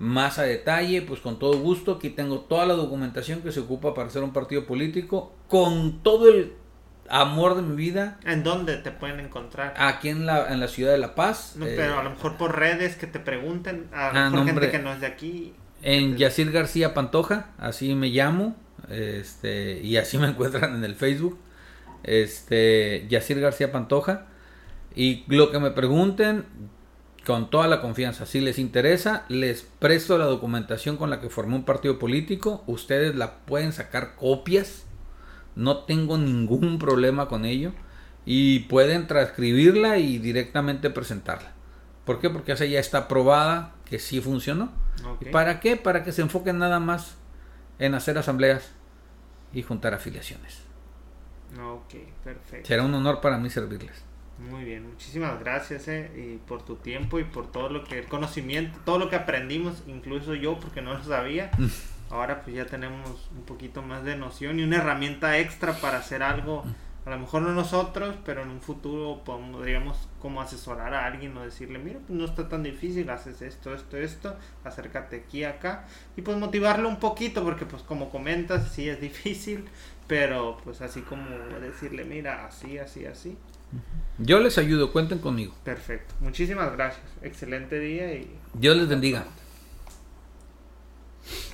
más a detalle, pues con todo gusto. Aquí tengo toda la documentación que se ocupa para hacer un partido político, con todo el amor de mi vida, ¿En dónde te pueden encontrar? aquí en la, en la ciudad de La Paz. No, eh, pero a lo mejor por redes que te pregunten, a lo Ah, mejor gente que no es de aquí. En Yacir García Pantoja, así me llamo, este, y así me encuentran en el Facebook, este, Yacir García Pantoja, y lo que me pregunten, con toda la confianza, si les interesa, les presto la documentación con la que formé un partido político, ustedes la pueden sacar copias, no tengo ningún problema con ello, y pueden transcribirla y directamente presentarla. ¿Por qué? Porque esa ya está aprobada que sí funcionó. ¿Y ¿Para qué? Para que se enfoquen nada más en hacer asambleas y juntar afiliaciones. Ok, perfecto. Será un honor para mí servirles. Muy bien, muchísimas gracias eh, y por tu tiempo y por todo lo que, el conocimiento, todo lo que aprendimos, incluso yo porque no lo sabía. Ahora pues ya tenemos un poquito más de noción y una herramienta extra para hacer algo, a lo mejor no nosotros, pero en un futuro podríamos como asesorar a alguien o decirle, mira, pues no está tan difícil, haces esto, esto, esto, acércate aquí, acá, y pues motivarlo un poquito, porque pues como comentas, sí es difícil, pero pues así como decirle, mira, así, así, así. Yo les ayudo, cuenten conmigo. Perfecto. Muchísimas gracias. Excelente día y... Dios les bendiga.